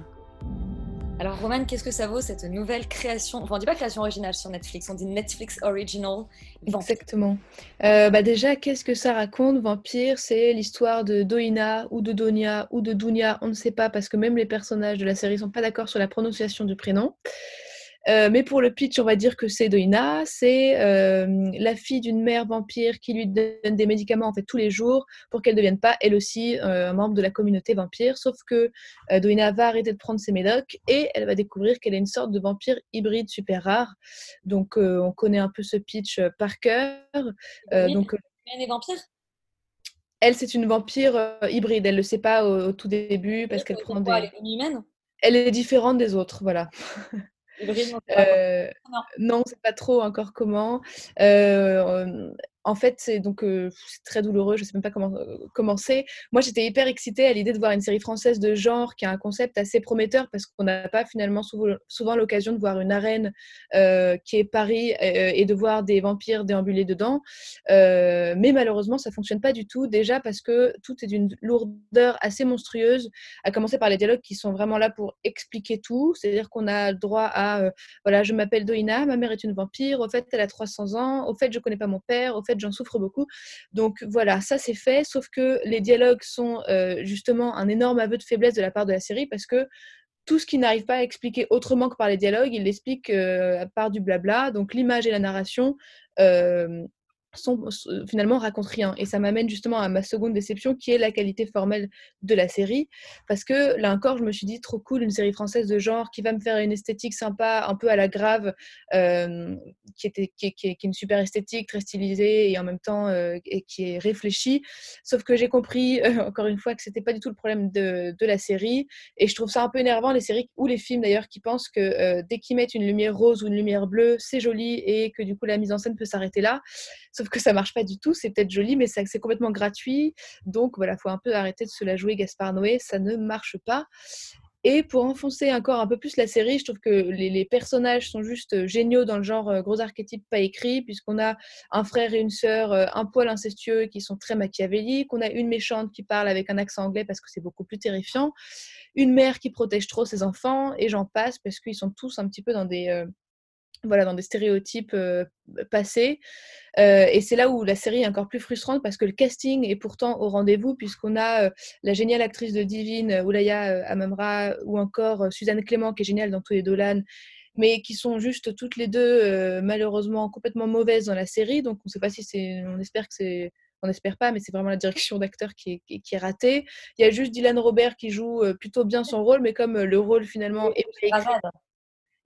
Alors, Roman, qu'est-ce que ça vaut cette nouvelle création? Enfin, on dit pas création originale sur Netflix, on dit Netflix Original. Exactement. Euh, bah déjà, qu'est-ce que ça raconte? Vampire, c'est l'histoire de Doina ou de Donia ou de Dunia, on ne sait pas parce que même les personnages de la série sont pas d'accord sur la prononciation du prénom. Euh, mais pour le pitch, on va dire que c'est Doina, c'est euh, la fille d'une mère vampire qui lui donne des médicaments en fait tous les jours pour qu'elle ne devienne pas elle aussi euh, un membre de la communauté vampire. Sauf que Doina va arrêter de prendre ses médocs et elle va découvrir qu'elle est une sorte de vampire hybride super rare. Donc on connaît un peu ce pitch par cœur. Donc Humaine et vampire elle, c'est une vampire hybride. Elle ne le sait pas au, au tout début parce qu'elle prend des. Elle est humaine Elle est différente des autres, voilà. <laughs> Hybride, on sait pas Euh, non, c'est pas trop encore comment. Euh, en fait, c'est donc très douloureux. Je sais même pas comment commencer. Moi, j'étais hyper excitée à l'idée de voir une série française de genre qui a un concept assez prometteur parce qu'on n'a pas finalement souvent, l'occasion de voir une arène qui est Paris et de voir des vampires déambuler dedans. Mais malheureusement, ça fonctionne pas du tout. Déjà parce que tout est d'une lourdeur assez monstrueuse. À commencer par les dialogues qui sont vraiment là pour expliquer tout. C'est-à-dire qu'on a droit à voilà, je m'appelle Doina, ma mère est une vampire. Au fait, elle a 300 ans. Au fait, je connais pas mon père. Au fait, j'en souffre beaucoup. Donc voilà, ça c'est fait. Sauf que les dialogues sont euh, justement un énorme aveu de faiblesse de la part de la série parce que tout ce qui n'arrive pas à expliquer autrement que par les dialogues, il l'explique euh, par du blabla. Donc l'image et la narration euh, sont, s- finalement racontent rien. Et ça m'amène justement à ma seconde déception, qui est la qualité formelle de la série. Parce que là encore, je me suis dit, trop cool, une série française de genre qui va me faire une esthétique sympa, un peu à la grave, euh, qui, était, qui, est- qui est, une super esthétique, très stylisée et en même temps euh, et qui est réfléchie. Sauf que j'ai compris, <laughs> euh, encore une fois, que c'était pas du tout le problème de, de la série. Et je trouve ça un peu énervant, les séries ou les films d'ailleurs, qui pensent que euh, dès qu'ils mettent une lumière rose ou une lumière bleue, c'est joli et que du coup la mise en scène peut s'arrêter là. Que ça marche pas du tout, c'est peut-être joli, mais c'est complètement gratuit. Donc voilà, faut un peu arrêter de se la jouer Gaspard Noé, ça ne marche pas. Et pour enfoncer encore un peu plus la série, je trouve que les, personnages sont juste euh, géniaux dans le genre euh, gros archétype pas écrit, puisqu'on a un frère et une sœur euh, un poil incestueux qui sont très machiavéliques, on a une méchante qui parle avec un accent anglais parce que c'est beaucoup plus terrifiant, une mère qui protège trop ses enfants, et j'en passe parce qu'ils sont tous un petit peu dans des, voilà, dans des stéréotypes euh, passés. Euh, et c'est là où la série est encore plus frustrante parce que le casting est pourtant au rendez-vous, puisqu'on a euh, la géniale actrice de Divine, Oulaya Amamra, ou encore Suzanne Clément, qui est géniale dans tous les Dolan, mais qui sont juste toutes les deux malheureusement complètement mauvaises dans la série. Donc on ne sait pas si c'est. On espère que c'est. On n'espère pas, mais c'est vraiment la direction d'acteur qui est, qui, qui est ratée. Il y a juste Dylan Robert qui joue plutôt bien son rôle, mais comme le rôle finalement est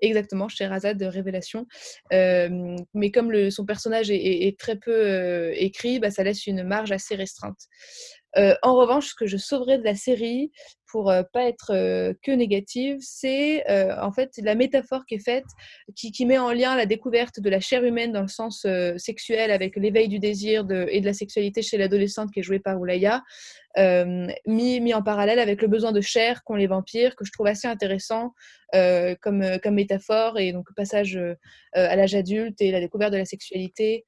Exactement, chez Razad de Révélation. Mais comme son personnage est, très peu écrit, bah, ça laisse une marge assez restreinte. Euh, en revanche, ce que je sauverais de la série, pour euh, pas être euh, que négative, c'est euh, en fait la métaphore qui est faite, qui, met en lien la découverte de la chair humaine dans le sens sexuel avec l'éveil du désir et de la sexualité chez l'adolescente qui est jouée par Oulaya, mis, en parallèle avec le besoin de chair qu'ont les vampires, que je trouve assez intéressant comme, comme métaphore, et donc passage à l'âge adulte et la découverte de la sexualité.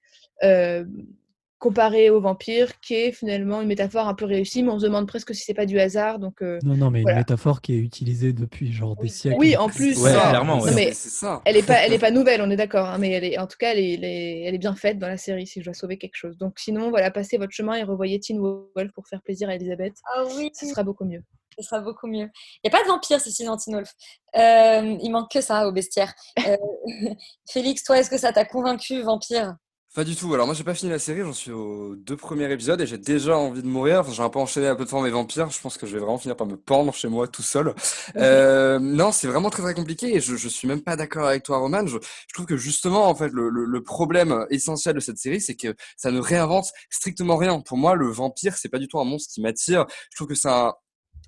Comparé aux vampires, qui est finalement une métaphore un peu réussie, mais on se demande presque si c'est pas du hasard. Donc, euh, Non, non, mais voilà. une métaphore qui est utilisée depuis genre des siècles. Oui, en plus. Ouais, ça. clairement, Non, mais C'est ça. Elle est pas, elle est pas nouvelle, on est d'accord, hein, mais elle est, en tout cas, elle est, elle est- elle est bien faite dans la série. Si je dois sauver quelque chose. Donc, sinon, voilà, passez votre chemin et revoyez Teen Wolf pour faire plaisir à Elisabeth. Ah oui. Ce sera beaucoup mieux. Ce sera beaucoup mieux. Il n'y a pas de vampire, Cécile dans Teen Wolf. Euh, il manque que ça au bestiaire. Euh, <laughs> Félix, toi, est-ce que ça t'a convaincu, vampire? Pas du tout. Alors moi j'ai pas fini la série, j'en suis aux deux premiers épisodes et j'ai déjà envie de mourir. Enfin, j'ai un peu enchaîné la plateforme et vampires. Je pense que je vais vraiment finir par me pendre chez moi tout seul. <laughs> Euh, non, c'est vraiment très très compliqué et je, je suis même pas d'accord avec toi, Roman. Je, je trouve que justement en fait le, le, le problème essentiel de cette série, c'est que ça ne réinvente strictement rien. Pour moi, le vampire, c'est pas du tout un monstre qui m'attire. Je trouve que c'est un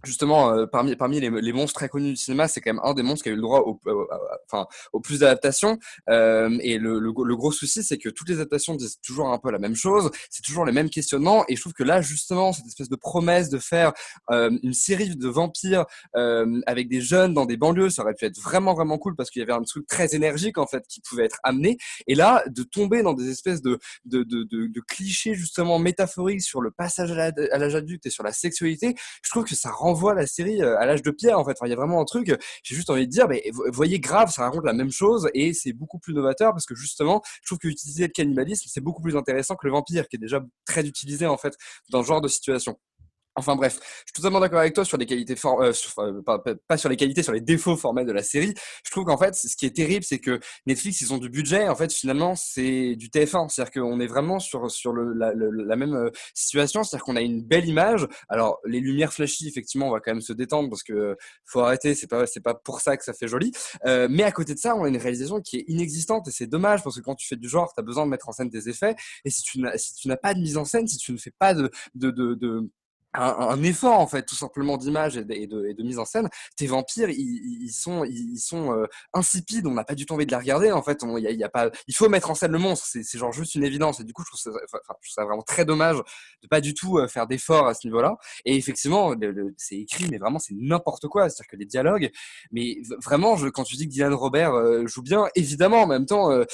Justement, euh, parmi, parmi les, les monstres très connus du cinéma, c'est quand même un des monstres qui a eu le droit au, au- enfin, au plus d'adaptations. Euh, et le, le, le gros souci, c'est que toutes les adaptations disent toujours un peu la même chose, c'est toujours les mêmes questionnements. Et je trouve que là, justement, cette espèce de promesse de faire euh, une série de vampires euh, avec des jeunes dans des banlieues, ça aurait pu être vraiment, vraiment cool parce qu'il y avait un truc très énergique, en fait, qui pouvait être amené. Et là, de tomber dans des espèces de, de, de, de, clichés, justement, métaphoriques sur le passage à l'âge adulte et sur la sexualité, je trouve que ça rend renvoie la série euh, à l'âge de pierre en fait. Il y a vraiment un truc. J'ai juste envie de dire, mais vo- voyez grave, ça raconte la même chose et c'est beaucoup plus novateur parce que justement, je trouve que utiliser le cannibalisme c'est beaucoup plus intéressant que le vampire qui est déjà très utilisé en fait dans ce genre de situation. Enfin bref, je suis totalement d'accord avec toi sur les qualités for- euh, euh, pas, sur les qualités, sur les défauts formels de la série. Je trouve qu'en fait, ce qui est terrible, c'est que Netflix, ils ont du budget. En fait, finalement, c'est du TF1. C'est-à-dire qu'on est vraiment sur sur le, la, le- la même euh, situation. C'est-à-dire qu'on a une belle image. Alors, les lumières flashy, effectivement, on va quand même se détendre parce que faut arrêter. C'est pas c'est pas pour ça que ça fait joli. Euh, mais à côté de ça, on a une réalisation qui est inexistante et c'est dommage parce que quand tu fais du genre, tu as besoin de mettre en scène des effets. Et si tu n'as si tu n'as pas de mise en scène, si tu ne fais pas de de, de, de un, un effort en fait tout simplement d'image et et et de mise en scène. Tes vampires ils, ils sont ils ils sont euh, insipides on n'a pas du tout envie de les regarder en fait. On, y a, y a pas il faut mettre en scène le monstre c'est genre juste une évidence. Et du coup je trouve ça, enfin, je trouve ça vraiment très dommage de pas du tout euh, faire d'efforts à ce niveau là et effectivement c'est écrit mais vraiment c'est n'importe quoi. C'est à dire que les dialogues mais vraiment je, quand tu dis que Dylan Robert euh, joue bien évidemment en même temps euh,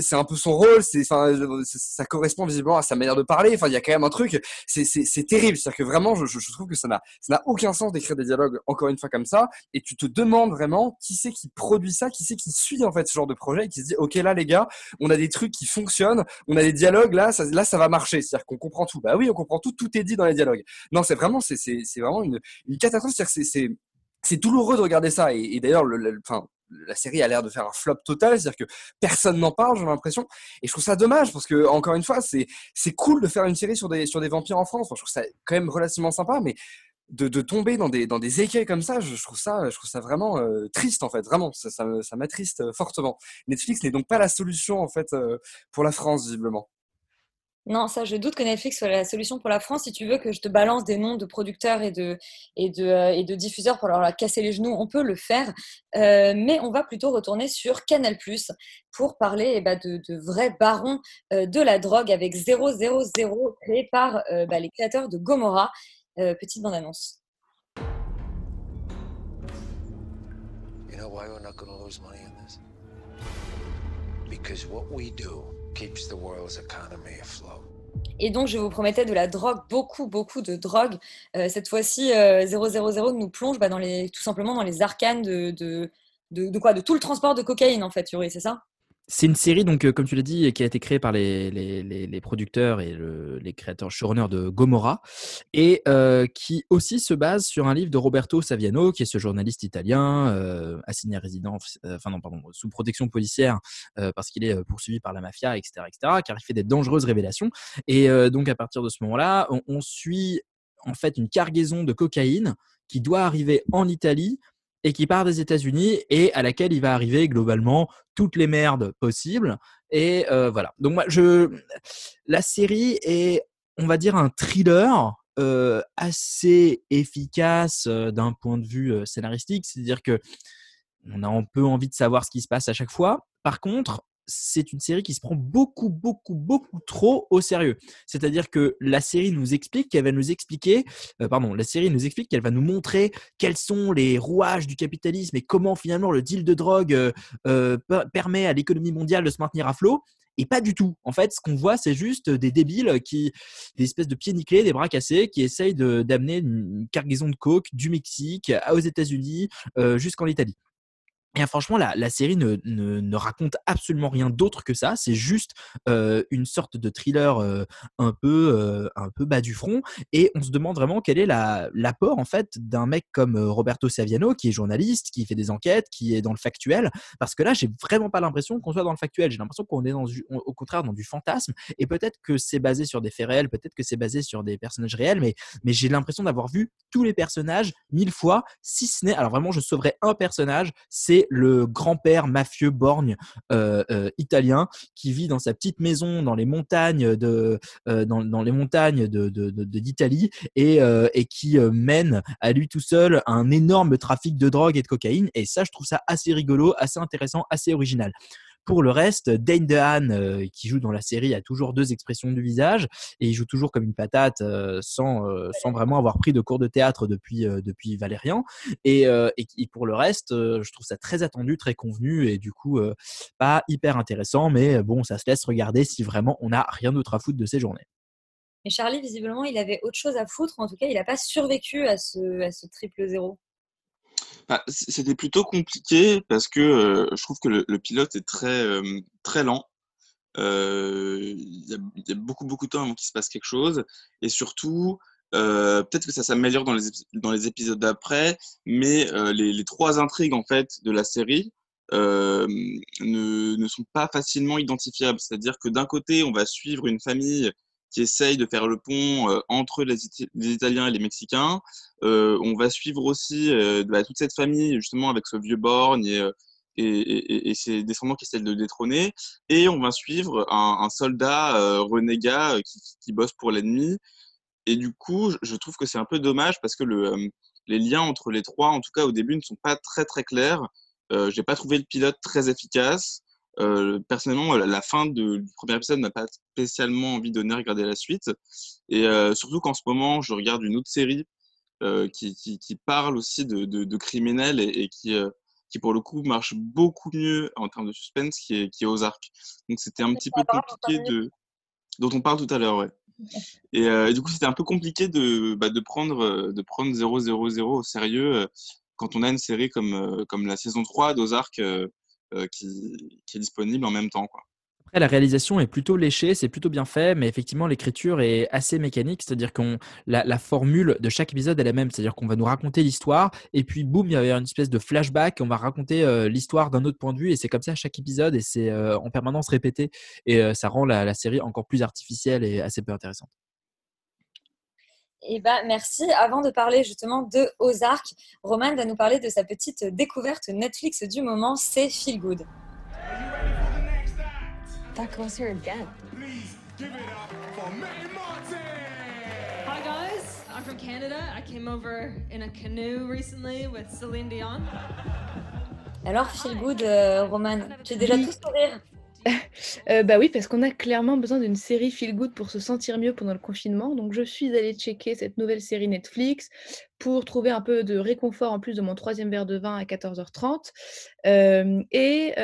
c'est un peu son rôle c'est enfin euh, ça correspond visiblement à sa manière de parler. Enfin il y a quand même un truc c'est c'est c'est terrible. C'est à dire que vraiment je, trouve que ça n'a ça n'a aucun sens d'écrire des dialogues encore une fois comme ça. Et tu te demandes vraiment qui c'est qui produit ça qui c'est qui suit en fait ce genre de projet et qui se dit ok là les gars on a des trucs qui fonctionnent on a des dialogues là ça, là ça va marcher. C'est à dire qu'on comprend tout. Bah oui on comprend tout tout est dit dans les dialogues. Non c'est vraiment c'est c'est vraiment une catastrophe. C'est à dire que c'est c'est douloureux de regarder ça. Et, d'ailleurs le, la série a l'air de faire un flop total, c'est-à-dire que personne n'en parle, j'ai l'impression. Et je trouve ça dommage parce que encore une fois, c'est c'est cool de faire une série sur des sur des vampires en France. Je trouve ça quand même relativement sympa, mais de, de tomber dans des dans des écueils comme ça, je, trouve ça je trouve ça vraiment euh, triste en fait, vraiment. Ça ça, ça m'attriste euh, fortement. Netflix n'est donc pas la solution en fait euh, pour la France visiblement. Non, ça, je doute que Netflix soit la solution pour la France. Si tu veux que je te balance des noms de producteurs et de, et de, euh, et de diffuseurs pour leur casser les genoux, on peut le faire. Euh, mais on va plutôt retourner sur Canal pour parler eh ben, de, vrais barons euh, de la drogue avec 000 créé par bah, les créateurs de Gomorrah. Petite bande-annonce. You know keeps the world's economy afloat. Et donc, je vous promettais de la drogue, beaucoup, beaucoup de drogue. Euh, cette fois-ci, euh, 000 nous plonge bah, dans les, tout simplement dans les arcanes de, de, de, de quoi? De tout le transport de cocaïne, en fait, Yuri, c'est ça? C'est une série, donc, euh, comme tu l'as dit, qui a été créée par les, les, producteurs et le- les créateurs showrunners de Gomorrah, et euh, qui aussi se base sur un livre de Roberto Saviano, qui est ce journaliste italien, euh, assigné résident, euh, enfin non, pardon, sous protection policière, parce qu'il est poursuivi par la mafia, etc., etc., car il fait des dangereuses révélations. Et donc, à partir de ce moment-là, on suit en fait une cargaison de cocaïne qui doit arriver en Italie et qui part des États-Unis et à laquelle il va arriver globalement toutes les merdes possibles. Et euh, voilà. Donc moi, je, la série est, on va dire, un thriller euh, assez efficace euh, d'un point de vue scénaristique, c'est-à-dire que on a un peu envie de savoir ce qui se passe à chaque fois. Par contre, c'est une série qui se prend beaucoup, beaucoup, beaucoup trop au sérieux. C'est-à-dire que la série nous explique qu'elle va nous expliquer, euh, pardon, la série nous explique qu'elle va nous montrer quels sont les rouages du capitalisme et comment finalement le deal de drogue euh, euh, per- permet à l'économie mondiale de se maintenir à flot. Et pas du tout. En fait, ce qu'on voit, c'est juste des débiles qui, des espèces de pieds nickelés, des bras cassés, qui essayent d'amener une cargaison de coke du Mexique aux États-Unis jusqu'en Italie. Et franchement, la, la série ne, ne, raconte absolument rien d'autre que ça. C'est juste une sorte de thriller un peu un peu bas du front. Et on se demande vraiment quel est la- l'apport en fait d'un mec comme Roberto Saviano, qui est journaliste, qui fait des enquêtes, qui est dans le factuel. Parce que là, j'ai vraiment pas l'impression qu'on soit dans le factuel. J'ai l'impression qu'on est dans du- au contraire dans du fantasme. Et peut-être que c'est basé sur des faits réels, peut-être que c'est basé sur des personnages réels, mais mais j'ai l'impression d'avoir vu tous les personnages mille fois, si ce n'est, alors vraiment, je sauverais un personnage, c'est le grand-père mafieux borgne euh, euh, italien qui vit dans sa petite maison dans les montagnes de, euh, dans, les montagnes de, d'Italie et, et qui mène à lui tout seul un énorme trafic de drogue et de cocaïne. Et ça, je trouve ça assez rigolo, assez intéressant, assez original. Pour le reste, Dane DeHaan, euh, qui joue dans la série, a toujours deux expressions du visage et il joue toujours comme une patate euh, sans, euh, sans vraiment avoir pris de cours de théâtre depuis, depuis Valérian. Et, et, pour le reste, je trouve ça très attendu, très convenu et du coup, pas hyper intéressant, mais bon, ça se laisse regarder si vraiment on n'a rien d'autre à foutre de ces journées. Mais Charlie, visiblement, il avait autre chose à foutre. En tout cas, il n'a pas survécu à ce, à ce triple zéro. Bah, C'était plutôt compliqué parce que euh, je trouve que le, pilote est très, euh, très lent. Euh, Il y, a, beaucoup, beaucoup de temps avant qu'il se passe quelque chose. Et surtout, peut-être que ça s'améliore dans les, dans les épisodes d'après, mais les, les trois intrigues en fait de la série ne, ne sont pas facilement identifiables. C'est-à-dire que d'un côté, on va suivre une famille qui essaye de faire le pont euh, entre les, Italiens et les Mexicains. Euh, on va suivre aussi euh, bah, toute cette famille, justement, avec ce vieux borgne et, et, et- ses descendants qui essaient de détrôner. Et on va suivre un, soldat renégat qui, bosse pour l'ennemi. Et du coup, je- trouve que c'est un peu dommage parce que le, les liens entre les trois, en tout cas au début, ne sont pas très très clairs. J'ai pas trouvé le pilote très efficace. Euh, personnellement, la, fin de- du premier épisode n'a pas spécialement envie de regarder la suite. Et euh, surtout qu'en ce moment, je regarde une autre série euh, qui, qui, qui parle aussi de, de, de criminels et, et qui, qui, pour le coup, marche beaucoup mieux en termes de suspense, qui est, qui est Ozark. Donc c'était un petit peu compliqué de... dont on parle tout à l'heure, ouais. <laughs> Et, et du coup, c'était un peu compliqué de, bah, de prendre, de prendre 000 au sérieux quand on a une série comme, comme la saison 3 d'Ozark qui, qui est disponible en même temps. La réalisation est plutôt léchée, c'est plutôt bien fait, mais effectivement, l'écriture est assez mécanique, c'est-à-dire qu'on la, formule de chaque épisode est la même, c'est-à-dire qu'on va nous raconter l'histoire, et puis boum, il y a une espèce de flashback, on va raconter euh, l'histoire d'un autre point de vue, et c'est comme ça à chaque épisode, et c'est euh, en permanence répété, et euh, ça rend la série encore plus artificielle et assez peu intéressante. Eh ben, merci. Avant de parler justement de Ozark, Roman va nous parler de sa petite découverte Netflix du moment, c'est Feel Good. That goes here again. Hi guys, I'm from Canada. I came over in a canoe recently with Celine Dion. Alors, Feel Good, euh, Roman, tu es déjà Oui. tout sourire? <laughs> Euh, bah oui, parce qu'on a clairement besoin d'une série feel good pour se sentir mieux pendant le confinement. Donc je suis allée checker cette nouvelle série Netflix pour trouver un peu de réconfort en plus de mon troisième verre de vin à 14h30. Euh, et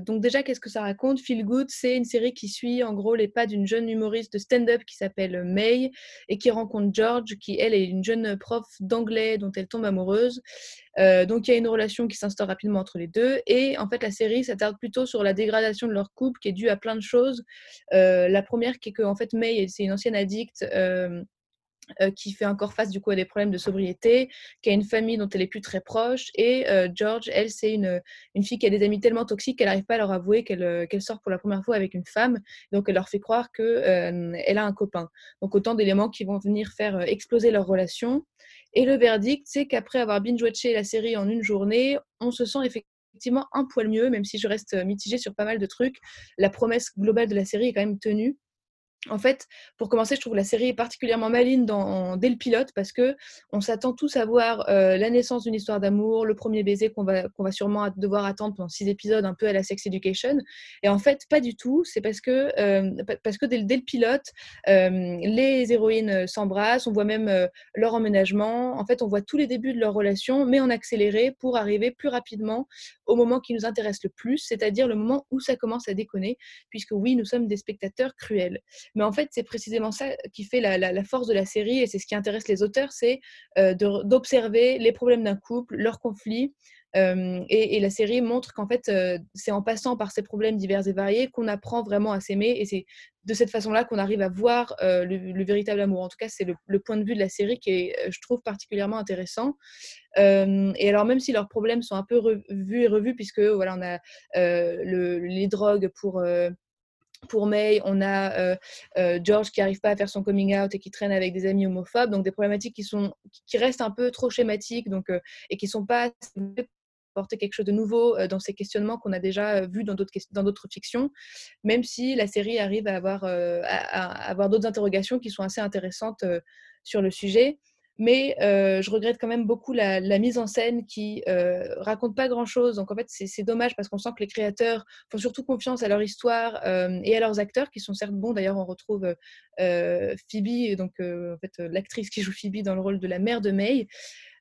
donc déjà, qu'est-ce que ça raconte? Feel Good, c'est une série qui suit en gros les pas d'une jeune humoriste de stand-up qui s'appelle May et qui rencontre George, qui elle est une jeune prof d'anglais dont elle tombe amoureuse. Donc il y a une relation qui s'instaure rapidement entre les deux et en fait la série s'attarde plutôt sur la dégradation de leur couple qui est due à plein de choses. La première qui est que en fait May c'est une ancienne addicte euh, qui fait encore face du coup à des problèmes de sobriété, qui a une famille dont elle est plus très proche et euh, George elle c'est une, une fille qui a des amis tellement toxiques qu'elle n'arrive pas à leur avouer qu'elle euh, qu'elle sort pour la première fois avec une femme donc elle leur fait croire que euh, elle a un copain. Donc autant d'éléments qui vont venir faire exploser leur relation. Et le verdict, c'est qu'après avoir binge-watché la série en une journée, on se sent effectivement un poil mieux, même si je reste mitigée sur pas mal de trucs. La promesse globale de la série est quand même tenue. En fait, pour commencer, je trouve que la série est particulièrement maligne dans, dès le pilote parce que on s'attend tous à voir euh, la naissance d'une histoire d'amour, le premier baiser qu'on va, sûrement devoir attendre pendant six épisodes, un peu à la Sex Education. Et en fait, pas du tout. C'est parce que, euh, parce que dès, le pilote, euh, les héroïnes s'embrassent, on voit même leur emménagement. En fait, on voit tous les débuts de leur relation, mais en accéléré pour arriver plus rapidement au moment qui nous intéresse le plus, c'est-à-dire le moment où ça commence à déconner, puisque oui, nous sommes des spectateurs cruels. Mais en fait, c'est précisément ça qui fait la, force de la série et c'est ce qui intéresse les auteurs, c'est euh, d'observer les problèmes d'un couple, leurs conflits. Euh, et, la série montre qu'en fait, euh, c'est en passant par ces problèmes divers et variés qu'on apprend vraiment à s'aimer. Et c'est de cette façon-là qu'on arrive à voir le, le, véritable amour. En tout cas, c'est le, point de vue de la série qui est, je trouve, particulièrement intéressant. Et alors, même si leurs problèmes sont un peu revus et revus, puisque voilà, on a le, les drogues pour pour May, on a euh, euh, George qui n'arrive pas à faire son coming out et qui traîne avec des amis homophobes, donc des problématiques qui sont qui restent un peu trop schématiques, donc euh, et qui sont pas apporter quelque chose de nouveau dans ces questionnements qu'on a déjà vus dans d'autres fictions, même si la série arrive à avoir à avoir d'autres interrogations qui sont assez intéressantes sur le sujet mais euh, je regrette quand même beaucoup la, mise en scène qui euh, raconte pas grand chose. Donc en fait, c'est dommage parce qu'on sent que les créateurs font surtout confiance à leur histoire euh, et à leurs acteurs qui sont certes bons. D'ailleurs, on retrouve Phoebe, donc en fait l'actrice qui joue Phoebe dans le rôle de la mère de May.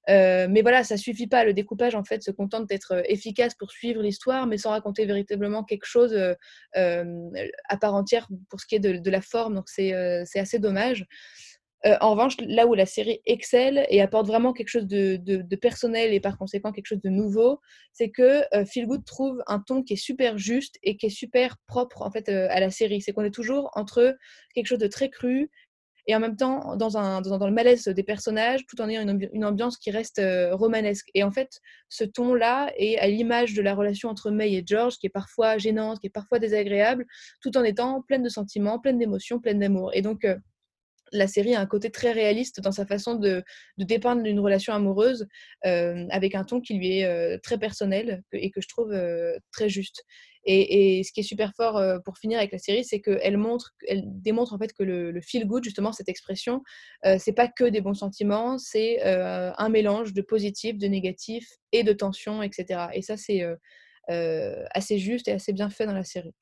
Euh, mais voilà, ça suffit pas. Le découpage, en fait, se contente d'être euh, efficace pour suivre l'histoire, mais sans raconter véritablement quelque chose euh, euh, à part entière pour ce qui est de, de la forme. Donc, euh, c'est assez dommage. Euh, en revanche, là où la série excelle et apporte vraiment quelque chose de, personnel et par conséquent quelque chose de nouveau, c'est que euh, trouve un ton qui est super juste et qui est super propre en fait euh, à la série. C'est qu'on est toujours entre quelque chose de très cru et en même temps dans, un, le malaise des personnages, tout en ayant une, une ambiance qui reste euh, romanesque. Et en fait, ce ton-là est à l'image de la relation entre May et George, qui est parfois gênante, qui est parfois désagréable, tout en étant pleine de sentiments, pleine d'émotions, pleine d'amour. Et donc, la série a un côté très réaliste dans sa façon de, de dépeindre une relation amoureuse euh, avec un ton qui lui est euh, très personnel et que je trouve euh, très juste. Et, ce qui est super fort pour finir avec la série, c'est qu'elle montre, elle démontre en fait que le, le feel good, justement cette expression, c'est pas que des bons sentiments, c'est un mélange de positif, de négatif et de tension, etc. Et ça c'est assez juste et assez bien fait dans la série.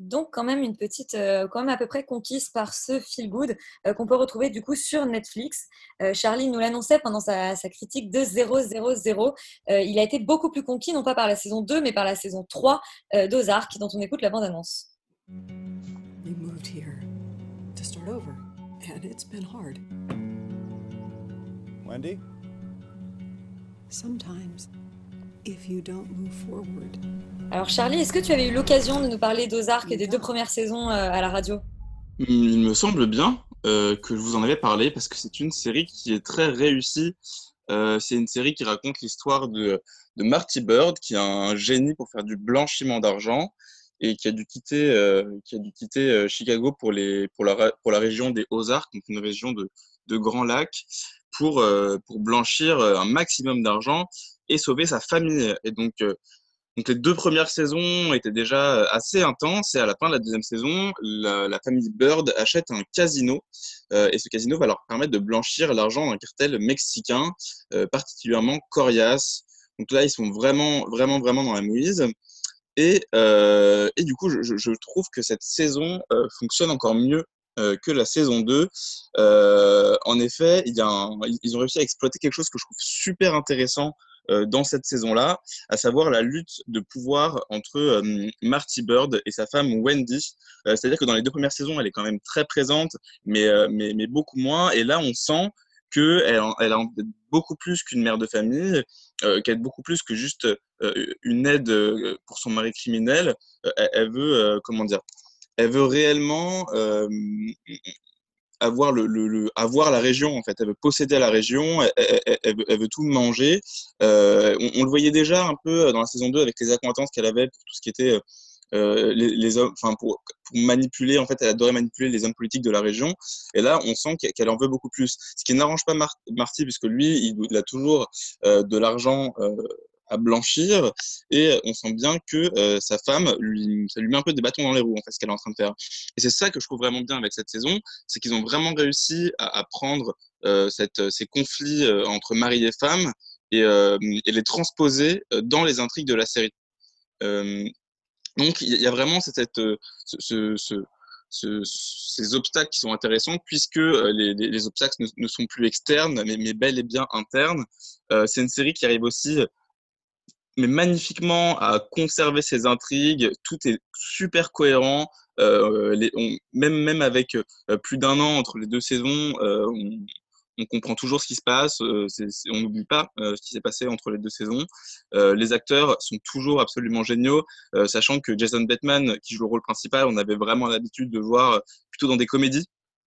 Donc quand même une petite, euh, quand même à peu près conquise par ce feel good euh, qu'on peut retrouver du coup sur Netflix. Euh, Charlie nous l'annonçait pendant sa, sa critique de 000. Euh, il a été beaucoup plus conquis, non pas par la saison 2, mais par la saison 3 euh, d'Ozark, dont on écoute la bande-annonce. We moved here to start over, and it's been hard. Wendy? Sometimes, Alors Charlie, est-ce que tu avais eu l'occasion de nous parler d'Ozark et des deux premières saisons euh, à la radio? Il me semble bien euh, que je vous en avais parlé parce que c'est une série qui est très réussie. Euh, c'est une série qui raconte l'histoire de, de Marty Bird, qui est un génie pour faire du blanchiment d'argent et qui a dû quitter, euh, qui a dû quitter Chicago pour, les, pour, la, pour la région des Ozarks, donc une région de, de Grands Lacs, pour, euh, pour blanchir euh, un maximum d'argent et sauver sa famille. Et donc, euh, donc les deux premières saisons étaient déjà assez intenses et à la fin de la deuxième saison, la, famille Bird achète un casino et ce casino va leur permettre de blanchir l'argent d'un cartel mexicain particulièrement coriace. Donc là, ils sont vraiment, vraiment, vraiment dans la mouise. Et, et du coup, je, trouve que cette saison fonctionne encore mieux que la saison 2. Euh, en effet, ils ont réussi à exploiter quelque chose que je trouve super intéressant euh, dans cette saison-là, à savoir la lutte de pouvoir entre euh, Marty Bird et sa femme Wendy. Euh, C'est-à-dire que dans les deux premières saisons, elle est quand même très présente, mais, euh, beaucoup moins. Et là, on sent qu'elle elle a beaucoup plus qu'une mère de famille, euh, qu'elle est beaucoup plus que juste euh, une aide euh, pour son mari criminel. Euh, elle, veut, euh, comment dire, elle veut réellement euh, avoir, le, avoir la région, en fait. Elle veut posséder la région, elle, elle- veut, tout manger. Euh, on, le voyait déjà un peu dans la saison 2 avec les accointances qu'elle avait pour tout ce qui était euh, euh, les, hommes, enfin pour, manipuler, en fait, elle adorait manipuler les hommes politiques de la région. Et là, on sent qu'elle en veut beaucoup plus. Ce qui n'arrange pas Mar- Marty, puisque lui, il, a toujours euh, de l'argent euh, à blanchir, et on sent bien que euh, sa femme, lui, ça lui met un peu des bâtons dans les roues, en fait, ce qu'elle est en train de faire. Et c'est ça que je trouve vraiment bien avec cette saison, c'est qu'ils ont vraiment réussi à, prendre euh, cette, ces conflits euh, entre mari et femme et, euh, et les transposer euh, dans les intrigues de la série. Euh, donc, il y a vraiment cette, euh, ce, ce, ce, ce- ces obstacles qui sont intéressants puisque euh, les, les, les obstacles ne, sont plus externes, mais, mais bel et bien internes. Euh, c'est une série qui arrive aussi, mais magnifiquement, à conserver ses intrigues. Tout est super cohérent. Euh, même, même avec euh, plus d'un an entre les deux saisons, euh, on, comprend toujours ce qui se passe, on n'oublie pas ce qui s'est passé entre les deux saisons. Les acteurs sont toujours absolument géniaux, sachant que Jason Bateman, qui joue le rôle principal, on avait vraiment l'habitude de voir plutôt dans des comédies.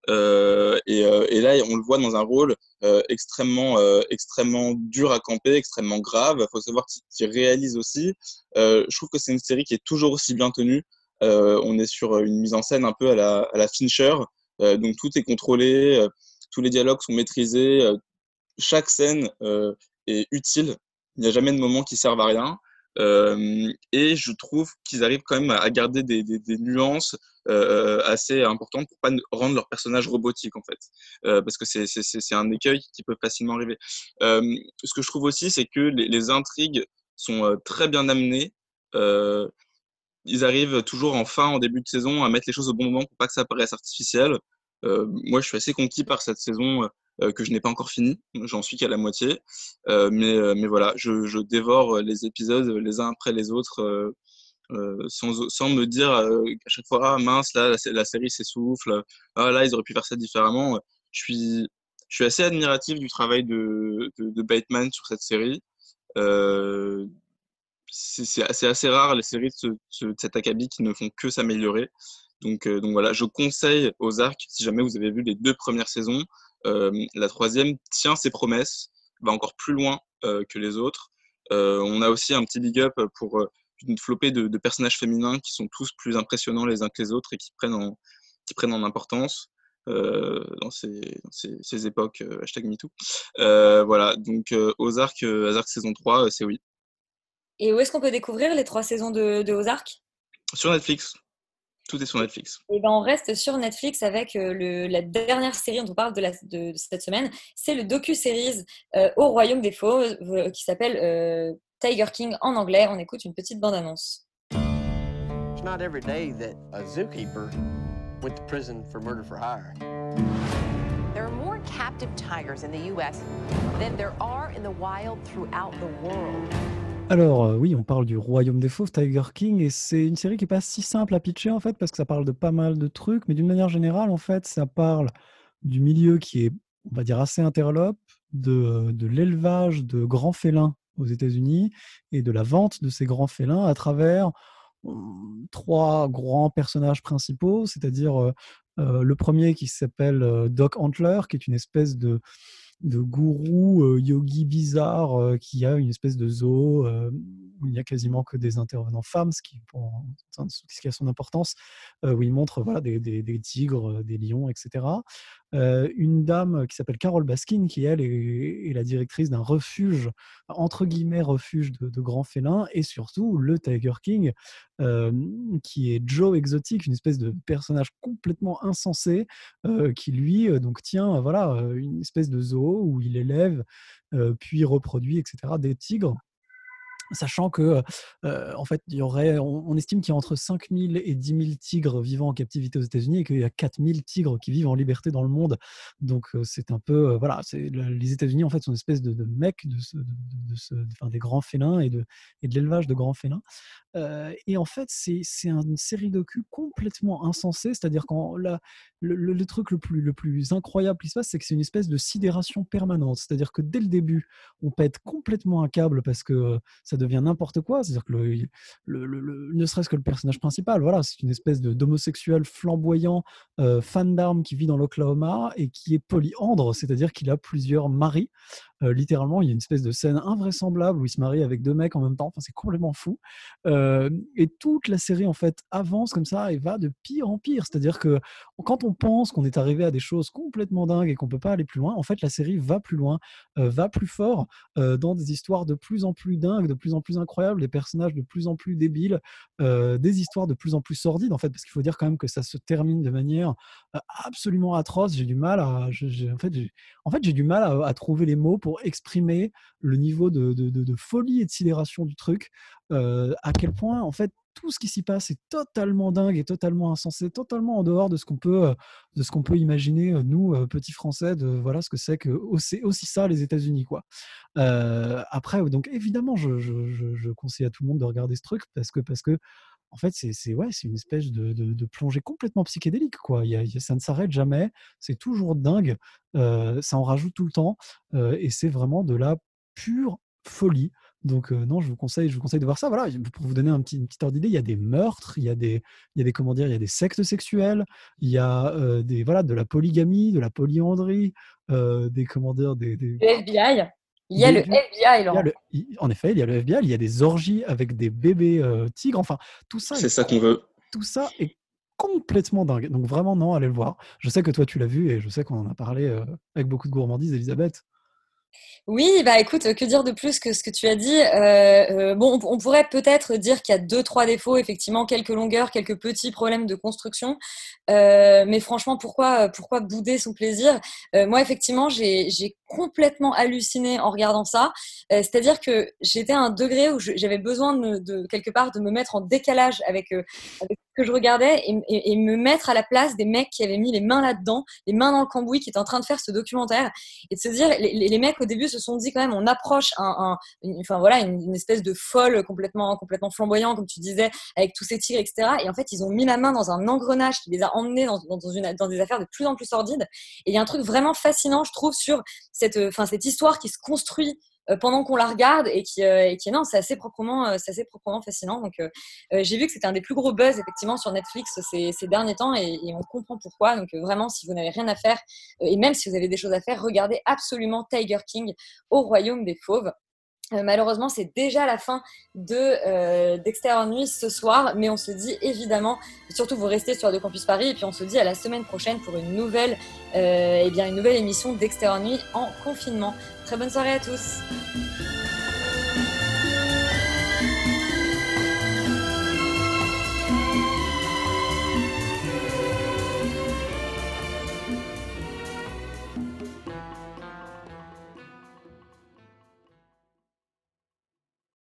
Euh, et, euh, et là, on le voit dans un rôle euh, extrêmement, extrêmement dur à camper, extrêmement grave. Il faut savoir qu'il réalise aussi. Je trouve que c'est une série qui est toujours aussi bien tenue. On est sur une mise en scène un peu à la, à Fincher, donc tout est contrôlé, tous les dialogues sont maîtrisés, chaque scène est utile. Il n'y a jamais de moment qui servent à rien. Et je trouve qu'ils arrivent quand même à garder des nuances euh, assez importantes pour pas rendre leur personnage robotique en fait, Euh, parce que c'est c'est- un écueil qui peut facilement arriver. Euh, ce que je trouve aussi, c'est que les, intrigues sont euh, très bien amenées. Euh, ils arrivent toujours en fin, en début de saison, à mettre les choses au bon moment pour pas que ça paraisse artificiel. Euh, moi, je suis assez conquis par cette saison. euh, que je n'ai pas encore fini. J'en suis qu'à la moitié. Euh, mais, euh, mais voilà, je, je dévore les épisodes les uns après les autres euh, euh, sans, me dire euh, à chaque fois, ah mince, là, la, sé- la série s'essouffle, ah là, ils auraient pu faire ça différemment. Je suis, je suis assez admiratif du travail de, de, de Bateman sur cette série. Euh, c'est assez, rare les séries de, ce- cet acabit qui ne font que s'améliorer. Donc, donc voilà, je conseille aux arcs, si jamais vous avez vu les deux premières saisons, la troisième tient ses promesses, va encore plus loin que les autres. On a aussi un petit big up pour euh, une flopée de, de personnages féminins qui sont tous plus impressionnants les uns que les autres et qui prennent en, qui prennent en importance euh, dans, ces, dans ces, ces époques, euh, hashtag MeToo. Euh, voilà, donc Ozark, Ozark saison 3, euh, c'est oui. Et où est-ce qu'on peut découvrir les trois saisons de, de Ozark? Sur Netflix. Tout est sur Netflix. Et ben on reste sur Netflix avec le- la dernière série dont on parle de, la- de- de cette semaine. C'est le docu-series euh, Au Royaume des Fauves qui s'appelle Tiger King en anglais. On écoute une petite bande-annonce. It's not every day that a zookeeper went to prison for murder for hire. There are more captive tigers in the U.S. than there are in the wild throughout the world. Alors euh, oui, on parle du Royaume des Fauves, Tiger King, et c'est une série qui est pas si simple à pitcher en fait, parce que ça parle de pas mal de trucs, mais d'une manière générale, en fait, ça parle du milieu qui est, on va dire, assez interlope, de, de l'élevage de grands félins aux États-Unis et de la vente de ces grands félins à travers hum, trois grands personnages principaux, c'est-à-dire euh, euh, le premier qui s'appelle euh, Doc Antler, qui est une espèce de, de gourou yogi bizarre qui a une espèce de zoo où il n'y a quasiment que des intervenants femmes, ce qui, a son importance, où il montre voilà, des, tigres, des lions, etc. Euh, une dame qui s'appelle Carole Baskin, qui elle est, la directrice d'un refuge, entre guillemets, refuge de, grands félins, et surtout le Tiger King, euh, qui est Joe Exotic, une espèce de personnage complètement insensé, euh, qui lui donc tient voilà une espèce de zoo où il élève puis reproduit etc des tigres sachant que en fait il y aurait on, estime qu'il y a entre 5000 et 10 000 tigres vivant en captivité aux États-Unis et qu'il y a 4000 tigres qui vivent en liberté dans le monde. Donc c'est un peu voilà c'est le- les États-Unis en fait sont une espèce de, mecque de, de- enfin, des grands félins et de et de l'élevage de grands félins et en fait, c'est c'est un- une série docu complètement insensée. C'est-à-dire quand la- le, truc le plus, le plus incroyable qui se passe, c'est que c'est une espèce de sidération permanente. C'est-à-dire que dès le début, on pète complètement un câble parce que ça devient n'importe quoi. C'est-à-dire que le, le- ne serait-ce que le personnage principal, voilà, c'est une espèce d'homosexuel flamboyant, fan d'armes qui vit dans l'Oklahoma et qui est polyandre, c'est-à-dire qu'il a plusieurs maris. Littéralement, il y a une espèce de scène invraisemblable où il se marie avec deux mecs en même temps. Enfin, c'est complètement fou. Et toute la série, en fait, avance comme ça et va de pire en pire. C'est-à-dire que quand on pense qu'on est arrivé à des choses complètement dingues et qu'on peut pas aller plus loin, en fait, la série va plus loin, va plus fort dans des histoires de plus en plus dingues, de plus en plus incroyables, des personnages de plus en plus débiles, des histoires de plus en plus sordides, en fait, parce qu'il faut dire quand même que ça se termine de manière absolument atroce. J'ai du mal à, en fait, j'ai du mal à trouver les mots pour exprimer le niveau de, folie et de sidération du truc. euh, à quel point, en fait, tout ce qui s'y passe est totalement dingue et totalement insensé, totalement en dehors de ce qu'on peut, euh, de ce qu'on peut imaginer euh, nous, petits Français, de voilà ce que c'est que aussi, aussi ça les États-Unis, quoi. Après, donc évidemment, je- je conseille à tout le monde de regarder ce truc parce que parce que en fait, c'est ouais, une espèce de, plongée complètement psychédélique. Quoi. Ça ne s'arrête jamais, c'est toujours dingue, euh, ça en rajoute tout le temps, euh, et c'est vraiment de la pure folie. Donc euh, non, je vous conseille, je vous conseille de voir ça. Voilà, pour vous donner un petit, une petite ordre d'idée, il y a des meurtres, il y a des, il y a des comment dire, il y a des sectes sexuels, il y a des voilà de la polygamie, de la polyandrie, des comment dire, des, FBI. Il y a le FBI, il y a Laurent. le- il- en effet, il y a le FBI, il y a des orgies avec des bébés euh, tigres. Enfin, tout ça. C'est est ça qu'on veut. Tout ça est complètement dingue. Donc vraiment, non, allez le voir. Je sais que toi, tu l'as vu et je sais qu'on en a parlé euh, avec beaucoup de gourmandise, Elisabeth. Oui, bah écoute, que dire de plus que ce que tu as dit Euh, euh, on, pourrait peut-être dire qu'il y a deux, trois défauts, effectivement, quelques longueurs, quelques petits problèmes de construction. Euh, mais franchement, pourquoi, bouder son plaisir? Moi, effectivement, j'ai complètement halluciné en regardant ça. C'est-à-dire que j'étais à un degré où j'avais besoin de, quelque part de me mettre en décalage avec que je regardais et, et- et me mettre à la place des mecs qui avaient mis les mains là-dedans, les mains dans le cambouis, qui étaient en train de faire ce documentaire, et de se dire, les, les- mecs au début se sont dit quand même, on approche un, un- une, enfin voilà, une, une espèce de folle complètement, complètement flamboyant, comme tu disais, avec tous ces tigres, etc. Et en fait, ils ont mis la main dans un engrenage qui les a emmenés dans, dans, une, dans des affaires de plus en plus sordides. Et il y a un truc vraiment fascinant, je trouve, sur cette, euh, enfin, cette histoire qui se construit pendant qu'on la regarde et qui, euh, et qui non, c'est assez proprement, euh, assez proprement fascinant. Donc, euh, euh, j'ai vu que c'était un des plus gros buzz effectivement sur Netflix ces, derniers temps et, on comprend pourquoi. Donc, euh, vraiment, si vous n'avez rien à faire euh, et même si vous avez des choses à faire, regardez absolument Tiger King au royaume des fauves. Euh, malheureusement, c'est déjà la fin de euh, d'Extérieur Nuit ce soir, mais on se dit évidemment, surtout vous restez sur Radio Campus Paris, et puis on se dit à la semaine prochaine pour une nouvelle, euh, eh bien une nouvelle émission d'Extérieur Nuit en confinement. Très bonne soirée à tous.